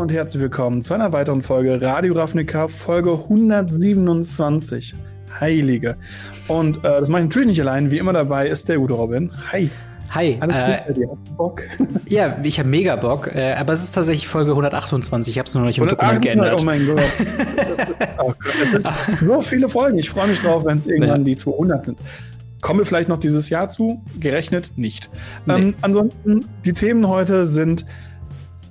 und herzlich willkommen zu einer weiteren Folge Radio Ravnica, Folge 127. Heilige. Und äh, das mache ich natürlich nicht allein. Wie immer dabei ist der gute Robin. Hi. Hi. Alles äh, gut bei dir? Hast du Bock? Ja, ich habe mega Bock. Äh, aber es ist tatsächlich Folge 128. Ich habe es nur noch nicht im Dokument geändert. Oh mein Gott. ist, oh Gott so viele Folgen. Ich freue mich drauf, wenn es irgendwann ja. die 200 sind. Kommen wir vielleicht noch dieses Jahr zu? Gerechnet nicht. Nee. Ähm, ansonsten, die Themen heute sind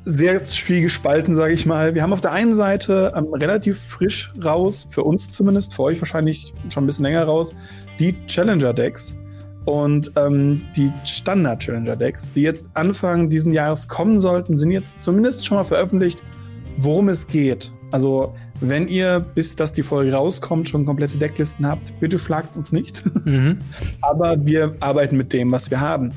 sehr gespalten, sage ich mal. Wir haben auf der einen Seite ähm, relativ frisch raus, für uns zumindest, für euch wahrscheinlich schon ein bisschen länger raus, die Challenger-Decks und ähm, die Standard-Challenger-Decks, die jetzt Anfang diesen Jahres kommen sollten, sind jetzt zumindest schon mal veröffentlicht, worum es geht. Also, wenn ihr, bis dass die Folge rauskommt, schon komplette Decklisten habt, bitte schlagt uns nicht. Mhm. Aber wir arbeiten mit dem, was wir haben.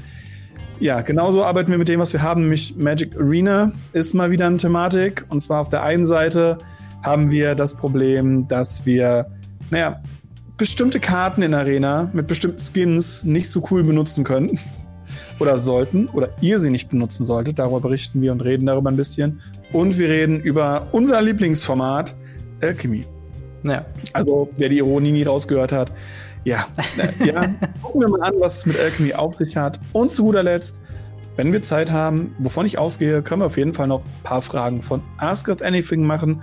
Ja, genauso arbeiten wir mit dem, was wir haben, nämlich Magic Arena ist mal wieder eine Thematik. Und zwar auf der einen Seite haben wir das Problem, dass wir, naja, bestimmte Karten in Arena mit bestimmten Skins nicht so cool benutzen können. Oder sollten. Oder ihr sie nicht benutzen solltet. Darüber berichten wir und reden darüber ein bisschen. Und wir reden über unser Lieblingsformat, Alchemy. Ja. Also, wer die Ironie nie rausgehört hat, ja, ja. gucken wir mal an, was es mit Alchemy auf sich hat. Und zu guter Letzt, wenn wir Zeit haben, wovon ich ausgehe, können wir auf jeden Fall noch ein paar Fragen von Ask Us Anything machen.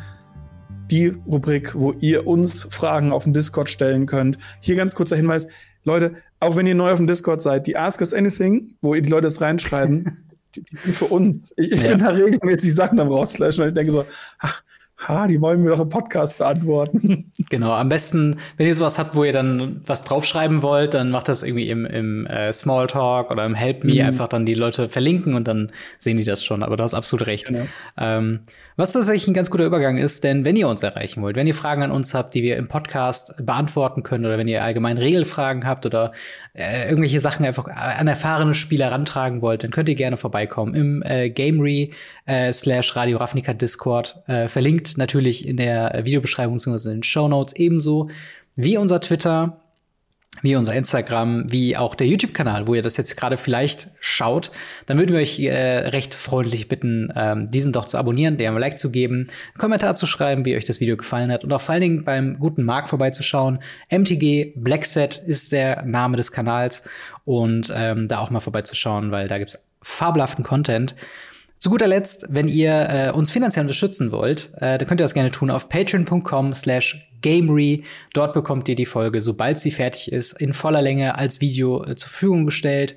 Die Rubrik, wo ihr uns Fragen auf dem Discord stellen könnt. Hier ganz kurzer Hinweis. Leute, auch wenn ihr neu auf dem Discord seid, die Ask Us Anything, wo ihr die Leute das reinschreiben, die, die, sind für uns. Ich, ich ja. bin da regelmäßig Sachen am rauslöschen und ich denke so, ach, ha, die wollen mir doch im Podcast beantworten. Genau, am besten, wenn ihr sowas habt, wo ihr dann was draufschreiben wollt, dann macht das irgendwie im, im äh, Smalltalk oder im Help Me mhm. einfach dann die Leute verlinken und dann sehen die das schon. Aber du hast absolut recht. Genau. Ähm, was tatsächlich ein ganz guter Übergang ist, denn wenn ihr uns erreichen wollt, wenn ihr Fragen an uns habt, die wir im Podcast beantworten können oder wenn ihr allgemein Regelfragen habt oder äh, irgendwelche Sachen einfach an erfahrene Spieler rantragen wollt, dann könnt ihr gerne vorbeikommen im äh, Gamery äh, slash Radio Ravnica Discord. Äh, verlinkt natürlich in der Videobeschreibung bzw. in den Show Notes ebenso wie unser Twitter wie unser Instagram, wie auch der YouTube-Kanal, wo ihr das jetzt gerade vielleicht schaut, dann würden wir euch äh, recht freundlich bitten, ähm, diesen doch zu abonnieren, dem ein Like zu geben, einen Kommentar zu schreiben, wie euch das Video gefallen hat und auch vor allen Dingen beim guten Marc vorbeizuschauen. MTG Blackset ist der Name des Kanals und ähm, da auch mal vorbeizuschauen, weil da gibt's fabelhaften Content. Zu guter Letzt, wenn ihr äh, uns finanziell unterstützen wollt, äh, dann könnt ihr das gerne tun auf patreon.com slash gamery. Dort bekommt ihr die Folge, sobald sie fertig ist, in voller Länge als Video äh, zur Verfügung gestellt.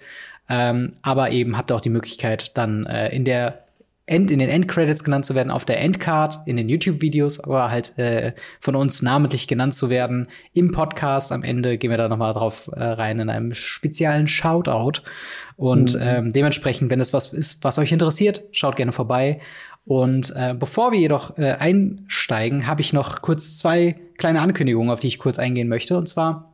Ähm, aber eben habt ihr auch die Möglichkeit, dann äh, in der End, in den Endcredits genannt zu werden, auf der Endcard, in den YouTube-Videos, aber halt äh, von uns namentlich genannt zu werden. Im Podcast am Ende gehen wir da noch mal drauf äh, rein in einem speziellen Shoutout. Und mhm. ähm, dementsprechend, wenn es was ist, was euch interessiert, schaut gerne vorbei. Und äh, bevor wir jedoch äh, einsteigen, habe ich noch kurz zwei kleine Ankündigungen, auf die ich kurz eingehen möchte. Und zwar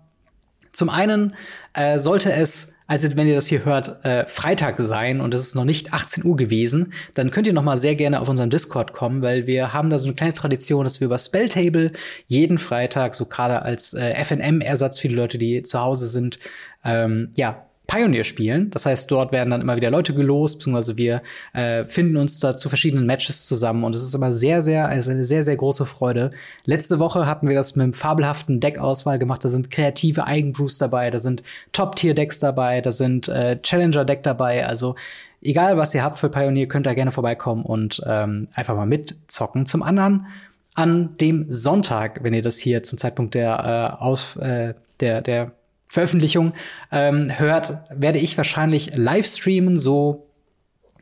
zum einen äh, sollte es, also wenn ihr das hier hört, äh, Freitag sein und es ist noch nicht 18 Uhr gewesen, dann könnt ihr noch mal sehr gerne auf unseren Discord kommen, weil wir haben da so eine kleine Tradition, dass wir über Spelltable jeden Freitag, so gerade als äh, FNM-Ersatz für die Leute, die zu Hause sind, ähm, ja, Pioneer spielen. Das heißt, dort werden dann immer wieder Leute gelost, beziehungsweise wir äh, finden uns da zu verschiedenen Matches zusammen und es ist immer sehr, sehr, also eine sehr, sehr große Freude. Letzte Woche hatten wir das mit einem fabelhaften Deckauswahl gemacht. Da sind kreative Eigenbrews dabei, da sind Top-Tier-Decks dabei, da sind äh, Challenger-Deck dabei. Also egal, was ihr habt für Pioneer, könnt ihr gerne vorbeikommen und ähm, einfach mal mitzocken. Zum anderen an dem Sonntag, wenn ihr das hier zum Zeitpunkt der äh, aus äh, der der Veröffentlichung ähm, hört, werde ich wahrscheinlich live streamen, so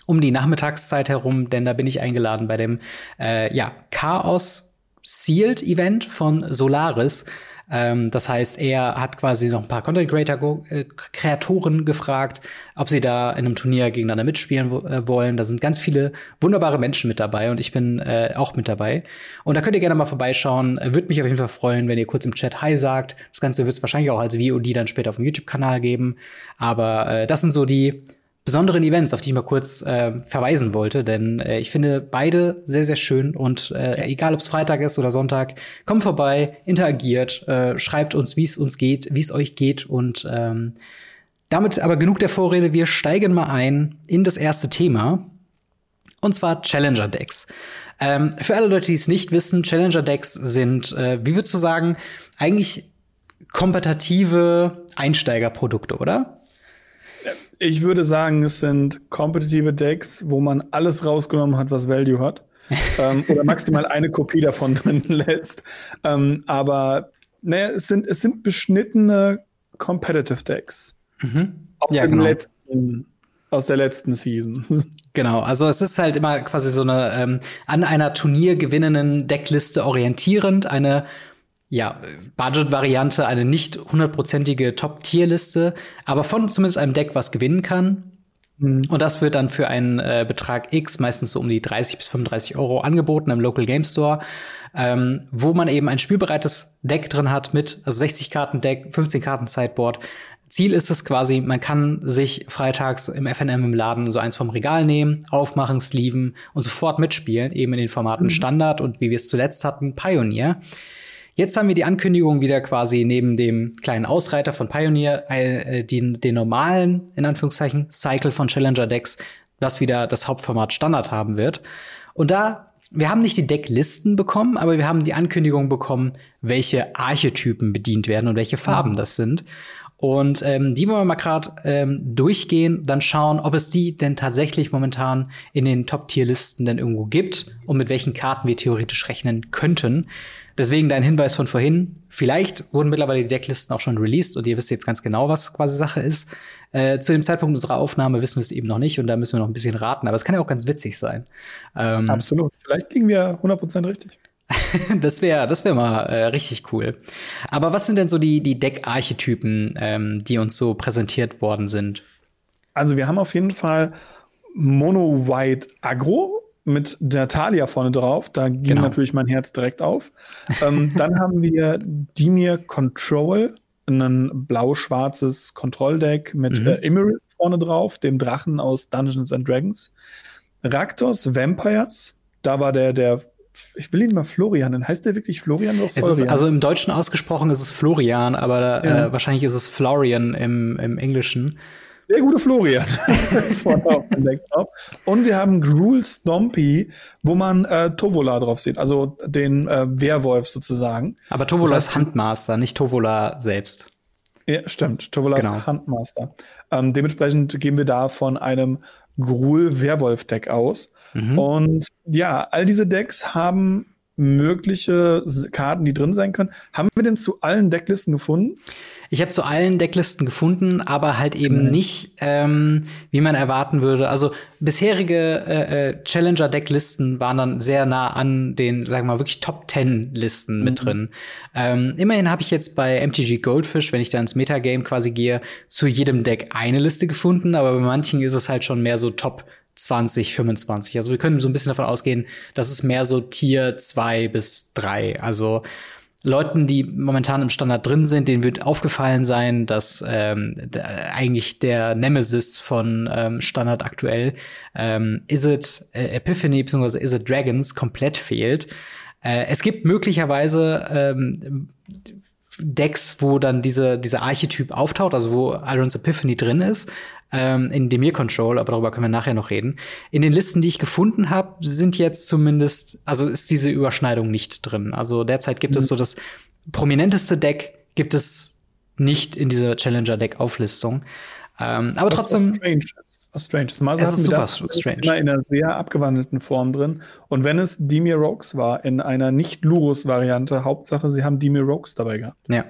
um die Nachmittagszeit herum, denn da bin ich eingeladen bei dem äh, ja, Chaos Sealed Event von Solaris. Ähm, das heißt, er hat quasi noch ein paar Content Creator äh, Kreatoren gefragt, ob sie da in einem Turnier gegeneinander mitspielen äh, wollen. Da sind ganz viele wunderbare Menschen mit dabei und ich bin äh, auch mit dabei. Und da könnt ihr gerne mal vorbeischauen. Würde mich auf jeden Fall freuen, wenn ihr kurz im Chat Hi sagt. Das Ganze wird es wahrscheinlich auch als VOD dann später auf dem YouTube-Kanal geben. Aber äh, das sind so die besonderen Events, auf die ich mal kurz äh, verweisen wollte, denn äh, ich finde beide sehr, sehr schön und äh, egal ob es Freitag ist oder Sonntag, kommt vorbei, interagiert, äh, schreibt uns, wie es uns geht, wie es euch geht und ähm, damit aber genug der Vorrede, wir steigen mal ein in das erste Thema. und zwar Challenger Decks. Ähm, für alle Leute, die es nicht wissen, Challenger Decks sind, äh, wie würdest du sagen, eigentlich kompetitive Einsteigerprodukte, oder? Ich würde sagen, es sind kompetitive Decks, wo man alles rausgenommen hat, was Value hat. ähm, oder maximal eine Kopie davon drin lässt. Ähm, aber naja, es sind, es sind beschnittene Competitive Decks. Mhm. Aus, ja, genau. letzten, aus der letzten Season. Genau, also es ist halt immer quasi so eine ähm, an einer Turnier gewinnenden Deckliste orientierend, eine ja, Budget-Variante, eine nicht hundertprozentige Top-Tier-Liste, aber von zumindest einem Deck, was gewinnen kann. Mhm. Und das wird dann für einen äh, Betrag X, meistens so um die 30 bis 35 Euro, angeboten im Local Game Store, ähm, wo man eben ein spielbereites Deck drin hat mit, also 60 Karten Deck, 15 Karten Sideboard. Ziel ist es quasi, man kann sich freitags im FNM im Laden so eins vom Regal nehmen, aufmachen, sleeven und sofort mitspielen, eben in den Formaten mhm. Standard und wie wir es zuletzt hatten, Pioneer. Jetzt haben wir die Ankündigung wieder quasi neben dem kleinen Ausreiter von Pioneer, äh, den, den normalen, in Anführungszeichen, Cycle von Challenger Decks, was wieder das Hauptformat Standard haben wird. Und da, wir haben nicht die Decklisten bekommen, aber wir haben die Ankündigung bekommen, welche Archetypen bedient werden und welche Farben mhm. das sind. Und ähm, die wollen wir mal gerade ähm, durchgehen, dann schauen, ob es die denn tatsächlich momentan in den Top-Tier-Listen denn irgendwo gibt und mit welchen Karten wir theoretisch rechnen könnten. Deswegen dein Hinweis von vorhin. Vielleicht wurden mittlerweile die Decklisten auch schon released und ihr wisst jetzt ganz genau, was quasi Sache ist. Äh, zu dem Zeitpunkt unserer Aufnahme wissen wir es eben noch nicht und da müssen wir noch ein bisschen raten. Aber es kann ja auch ganz witzig sein. Ähm, Absolut. Vielleicht liegen wir 100% richtig. das wäre das wär mal äh, richtig cool. Aber was sind denn so die, die Deckarchetypen, ähm, die uns so präsentiert worden sind? Also wir haben auf jeden Fall Mono White Agro mit der Talia vorne drauf. Da ging genau. natürlich mein Herz direkt auf. ähm, dann haben wir Dimir Control, ein blau-schwarzes Kontrolldeck mit mhm. äh, Emerald vorne drauf, dem Drachen aus Dungeons and Dragons. Raktos Vampires, da war der, der ich will ihn mal Florian nennen. Heißt der wirklich Florian oder Florian? Ist, also im Deutschen ausgesprochen ist es Florian, aber äh, ja. äh, wahrscheinlich ist es Florian im, im Englischen. Der gute Florian. Und wir haben Gruel Stompy, wo man äh, Tovola drauf sieht, also den äh, Werwolf sozusagen. Aber Tovola das heißt, ist Handmaster, nicht Tovola selbst. Ja, stimmt. Tovola genau. ist Handmaster. Ähm, dementsprechend gehen wir da von einem Gruul-Werwolf-Deck aus. Mhm. Und ja, all diese Decks haben mögliche Karten, die drin sein können. Haben wir denn zu allen Decklisten gefunden? Ich habe zu allen Decklisten gefunden, aber halt eben mhm. nicht, ähm, wie man erwarten würde. Also bisherige äh, äh, Challenger-Decklisten waren dann sehr nah an den, sagen wir mal, wirklich Top Ten Listen mhm. mit drin. Ähm, immerhin habe ich jetzt bei MTG Goldfish, wenn ich da ins Metagame quasi gehe, zu jedem Deck eine Liste gefunden, aber bei manchen ist es halt schon mehr so Top 20, 25. Also wir können so ein bisschen davon ausgehen, dass es mehr so Tier 2 bis 3. Also Leuten, die momentan im Standard drin sind, denen wird aufgefallen sein, dass ähm, eigentlich der Nemesis von ähm, Standard aktuell ähm, Is It äh, Epiphany bzw. Is It Dragons komplett fehlt. Äh, es gibt möglicherweise ähm, Decks, wo dann diese, dieser Archetyp auftaucht, also wo Iron's Epiphany drin ist, ähm, in Demir Control, aber darüber können wir nachher noch reden. In den Listen, die ich gefunden habe, sind jetzt zumindest, also ist diese Überschneidung nicht drin. Also derzeit gibt mhm. es so das prominenteste Deck, gibt es nicht in dieser Challenger-Deck-Auflistung. Ähm, aber was, trotzdem. Was strange ist. Was strange ist. Mal es ist super das strange. immer in einer sehr abgewandelten Form drin. Und wenn es Dimir Rogues war, in einer nicht-Lurus-Variante, Hauptsache, sie haben Dimir Rogues dabei gehabt. Ja.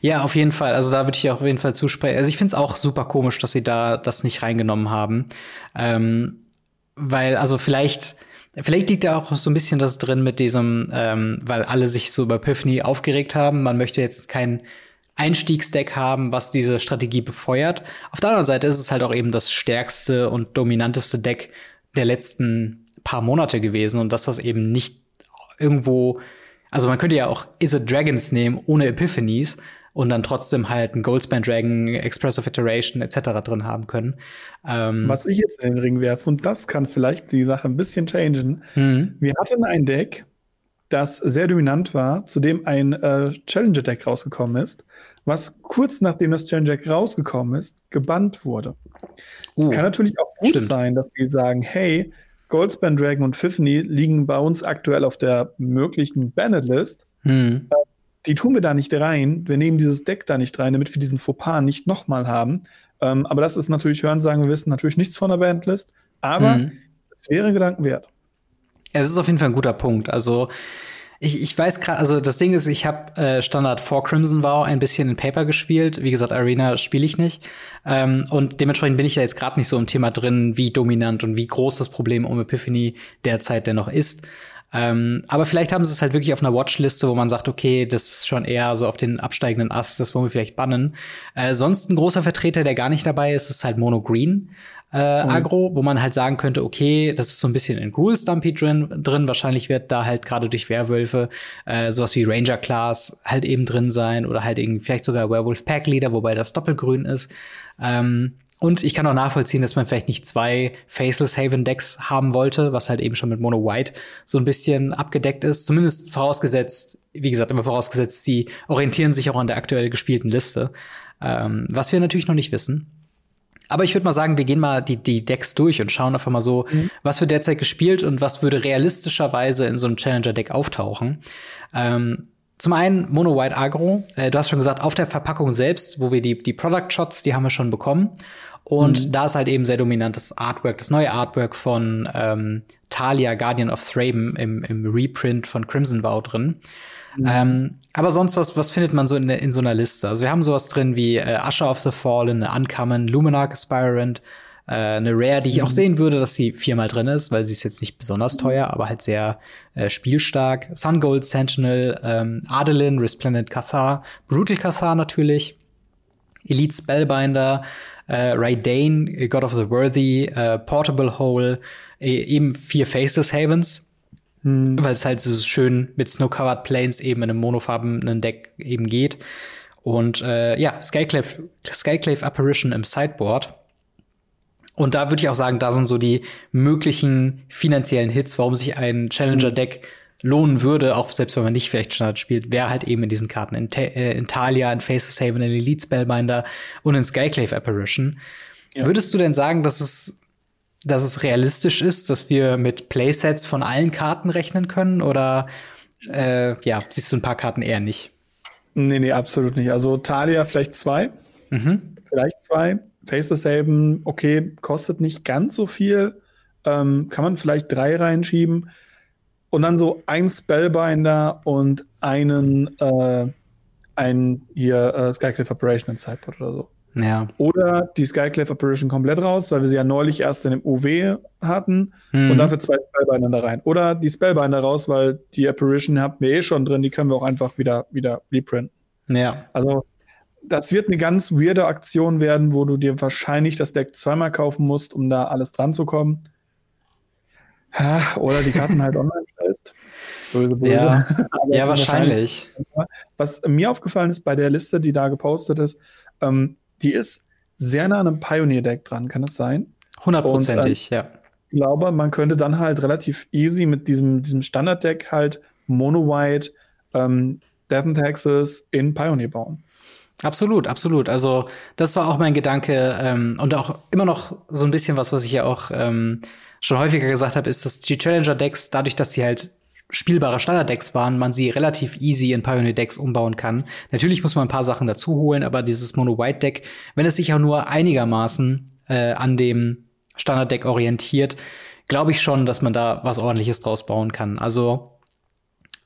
Ja, auf jeden Fall. Also da würde ich auf jeden Fall zusprechen. Also ich finde es auch super komisch, dass sie da das nicht reingenommen haben. Ähm, weil, also vielleicht, vielleicht liegt da auch so ein bisschen das drin mit diesem, ähm, weil alle sich so über Epiphany aufgeregt haben. Man möchte jetzt kein Einstiegsdeck haben, was diese Strategie befeuert. Auf der anderen Seite ist es halt auch eben das stärkste und dominanteste Deck der letzten paar Monate gewesen und dass das eben nicht irgendwo also man könnte ja auch Is It Dragons nehmen ohne Epiphanies und dann trotzdem halt ein Goldspan Dragon, Express of Iteration etc. drin haben können. Ähm Was ich jetzt in den Ring werfe, und das kann vielleicht die Sache ein bisschen changen. Mhm. Wir hatten ein Deck, das sehr dominant war, zu dem ein äh, Challenger-Deck rausgekommen ist, was kurz nachdem das Challenger-Deck rausgekommen ist, gebannt wurde. Es uh, kann natürlich auch gut stimmt. sein, dass sie sagen, hey, Goldspan Dragon und Fiffany liegen bei uns aktuell auf der möglichen Banned-List. Hm. Die tun wir da nicht rein. Wir nehmen dieses Deck da nicht rein, damit wir diesen Fauxpas nicht nochmal haben. Ähm, aber das ist natürlich, hören sagen, wir wissen natürlich nichts von der Bandlist. Aber hm. es wäre Gedanken wert. Es ist auf jeden Fall ein guter Punkt. Also ich, ich weiß gerade, also das Ding ist, ich habe äh, Standard vor Crimson Vow ein bisschen in Paper gespielt. Wie gesagt, Arena spiele ich nicht. Ähm, und dementsprechend bin ich ja jetzt gerade nicht so im Thema drin, wie dominant und wie groß das Problem um Epiphany derzeit dennoch ist. Ähm, aber vielleicht haben sie es halt wirklich auf einer Watchliste, wo man sagt, okay, das ist schon eher so auf den absteigenden Ast, das wollen wir vielleicht bannen. Äh, sonst ein großer Vertreter, der gar nicht dabei ist, ist halt Mono Green äh. Agro, wo man halt sagen könnte, okay, das ist so ein bisschen in Gruul Stumpy drin, drin. Wahrscheinlich wird da halt gerade durch Werwölfe äh, sowas wie Ranger Class halt eben drin sein oder halt irgendwie vielleicht sogar Werewolf Pack Leader, wobei das doppelgrün ist. Ähm, und ich kann auch nachvollziehen, dass man vielleicht nicht zwei Faceless Haven Decks haben wollte, was halt eben schon mit Mono White so ein bisschen abgedeckt ist. Zumindest vorausgesetzt, wie gesagt, immer vorausgesetzt, sie orientieren sich auch an der aktuell gespielten Liste. Ähm, was wir natürlich noch nicht wissen. Aber ich würde mal sagen, wir gehen mal die, die Decks durch und schauen einfach mal so, mhm. was wird derzeit gespielt und was würde realistischerweise in so einem Challenger-Deck auftauchen. Ähm, zum einen Mono White Agro. Äh, du hast schon gesagt, auf der Verpackung selbst, wo wir die, die Product Shots, die haben wir schon bekommen. Und mhm. da ist halt eben sehr dominant das Artwork, das neue Artwork von ähm, Talia, Guardian of Thraben im, im Reprint von Crimson Vow drin. Mhm. Ähm, aber sonst, was, was findet man so in, in so einer Liste? Also wir haben sowas drin wie äh, Usher of the Fallen, Uncommon, Luminarch Aspirant, äh, eine Rare, die ich mhm. auch sehen würde, dass sie viermal drin ist, weil sie ist jetzt nicht besonders mhm. teuer, aber halt sehr äh, spielstark. Sun Gold Sentinel, ähm, Adeline, Resplendent Cathar, Brutal Cathar natürlich, Elite Spellbinder, äh, Raidane, God of the Worthy, äh, Portable Hole, e eben vier Faceless Havens, hm. Weil es halt so schön mit Snow-Covered Planes eben in einem monofarbenen Deck eben geht. Und äh, ja, Skyclave, Skyclave Apparition im Sideboard. Und da würde ich auch sagen, da sind so die möglichen finanziellen Hits, warum sich ein Challenger-Deck lohnen würde, auch selbst wenn man nicht vielleicht Standard spielt, wäre halt eben in diesen Karten in, äh, in Talia, in Faces Haven, in Elite Spellbinder und in Skyclave Apparition. Ja. Würdest du denn sagen, dass es dass es realistisch ist, dass wir mit Playsets von allen Karten rechnen können? Oder äh, ja, siehst du ein paar Karten eher nicht? Nee, nee, absolut nicht. Also Talia vielleicht zwei. Mhm. Vielleicht zwei. Faceless Haven, okay, kostet nicht ganz so viel. Ähm, kann man vielleicht drei reinschieben. Und dann so ein Spellbinder und einen, äh, einen hier äh, Skycliffe Operation in Sideboard oder so. Ja. Oder die Skyclave Apparition komplett raus, weil wir sie ja neulich erst in dem UW hatten mhm. und dafür zwei Spellbinder da rein. Oder die Spellbinder raus, weil die Apparition habt wir eh schon drin, die können wir auch einfach wieder, wieder reprinten. Ja. Also, das wird eine ganz weirde Aktion werden, wo du dir wahrscheinlich das Deck zweimal kaufen musst, um da alles dran zu kommen. Oder die Karten halt online stellst. Böse, böse. Ja, ja wahrscheinlich. wahrscheinlich. Was mir aufgefallen ist bei der Liste, die da gepostet ist, ähm, die ist sehr nah an einem Pioneer-Deck dran, kann das sein? Hundertprozentig, äh, ja. Ich glaube, man könnte dann halt relativ easy mit diesem, diesem Standard-Deck halt Mono-White, ähm, Death and Taxes in Pioneer bauen. Absolut, absolut. Also das war auch mein Gedanke ähm, und auch immer noch so ein bisschen was, was ich ja auch ähm, schon häufiger gesagt habe, ist, dass die Challenger-Decks, dadurch, dass sie halt spielbare Standard-Decks waren, man sie relativ easy in Pioneer-Decks umbauen kann. Natürlich muss man ein paar Sachen dazu holen, aber dieses Mono-White-Deck, wenn es sich auch nur einigermaßen äh, an dem Standard-Deck orientiert, glaube ich schon, dass man da was ordentliches draus bauen kann. Also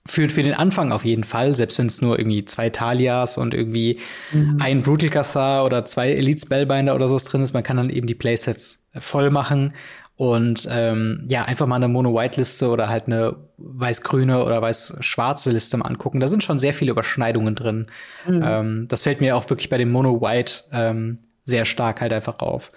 für, für den Anfang auf jeden Fall, selbst wenn es nur irgendwie zwei Talias und irgendwie mhm. ein Brutal Cathar oder zwei Elite Spellbinder oder sowas drin ist, man kann dann eben die Playsets voll machen und ähm, ja, einfach mal eine Mono-White-Liste oder halt eine weiß-grüne oder weiß-schwarze Liste mal angucken. Da sind schon sehr viele Überschneidungen drin. Mhm. Ähm, das fällt mir auch wirklich bei dem Mono-White ähm, sehr stark halt einfach auf.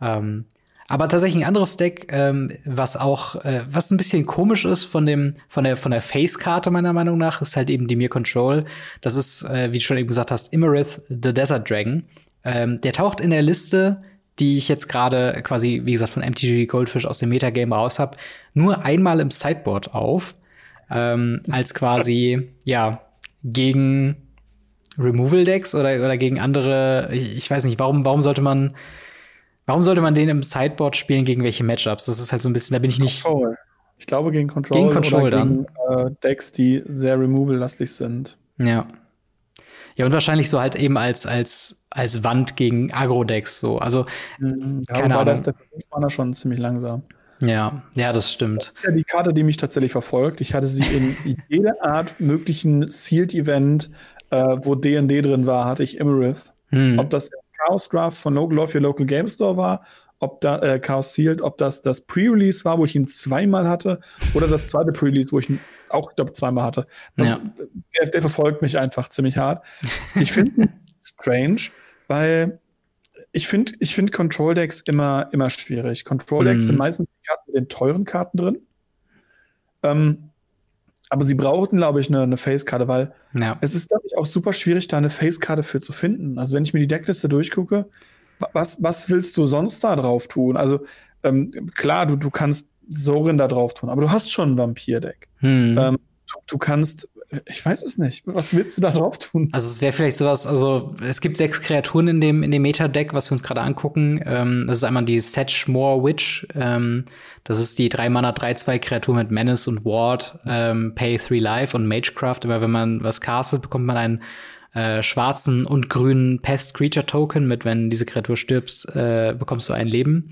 Ähm, aber tatsächlich ein anderes Deck, ähm, was auch, äh, was ein bisschen komisch ist von dem, von der, von der Face-Karte meiner Meinung nach, ist halt eben die Mir Control. Das ist, äh, wie du schon eben gesagt hast, Imarith, the Desert Dragon. Ähm, der taucht in der Liste die ich jetzt gerade quasi, wie gesagt, von MTG Goldfish aus dem Metagame raus habe, nur einmal im Sideboard auf. Ähm, als quasi, ja, gegen Removal Decks oder, oder gegen andere, ich, ich weiß nicht, warum, warum sollte man, Warum sollte man den im Sideboard spielen gegen welche Matchups? Das ist halt so ein bisschen, da bin ich nicht. Control. Ich glaube gegen Control, gegen Control oder gegen äh, Decks, die sehr removal-lastig sind. Ja. Ja, und wahrscheinlich so halt eben als, als, als Wand gegen Agro-Decks so. Also, mhm. ja, keine Ahnung. Da ist der Mana schon ziemlich langsam. Ja, ja, das stimmt. Das ist ja die Karte, die mich tatsächlich verfolgt. Ich hatte sie in jeder Art möglichen Sealed-Event, äh, wo D&D drin war, hatte ich Emerith. Hm. Ob das Chaos Draft von Local Love Your Local Game Store war, ob da äh, Chaos Sealed, ob das das Pre-Release war, wo ich ihn zweimal hatte, oder das zweite Pre-Release, wo ich ihn auch, glaube zweimal hatte. Das, ja. der, der, verfolgt mich einfach ziemlich hart. Ich finde es strange, weil ich finde ich find Control Decks immer, immer schwierig. Control Decks mm. sind meistens die Karten mit den teuren Karten drin. Ähm, aber sie brauchten, glaube ich, eine, eine Face-Karte, weil ja. es ist, glaube ich, auch super schwierig, da eine Face-Karte für zu finden. Also wenn ich mir die Deckliste durchgucke, was, was willst du sonst da drauf tun? Also ähm, klar, du, du kannst Sorin da drauf tun, aber du hast schon ein Vampir-Deck. Hm. Ähm, du, du, kannst, ich weiß es nicht, was willst du da drauf tun? Also es wäre vielleicht sowas, also es gibt sechs Kreaturen in dem, in dem Meta-Deck, was wir uns gerade angucken. Ähm, das ist einmal die Sedgemoor Witch, ähm, das ist die 3 Mana 3-2 Kreatur mit Menace und Ward, ähm, Pay 3 Life und Magecraft. Immer wenn man was castet, bekommt man einen äh, schwarzen und grünen Pest Creature Token mit, wenn diese Kreatur stirbst, äh, bekommst du ein Leben.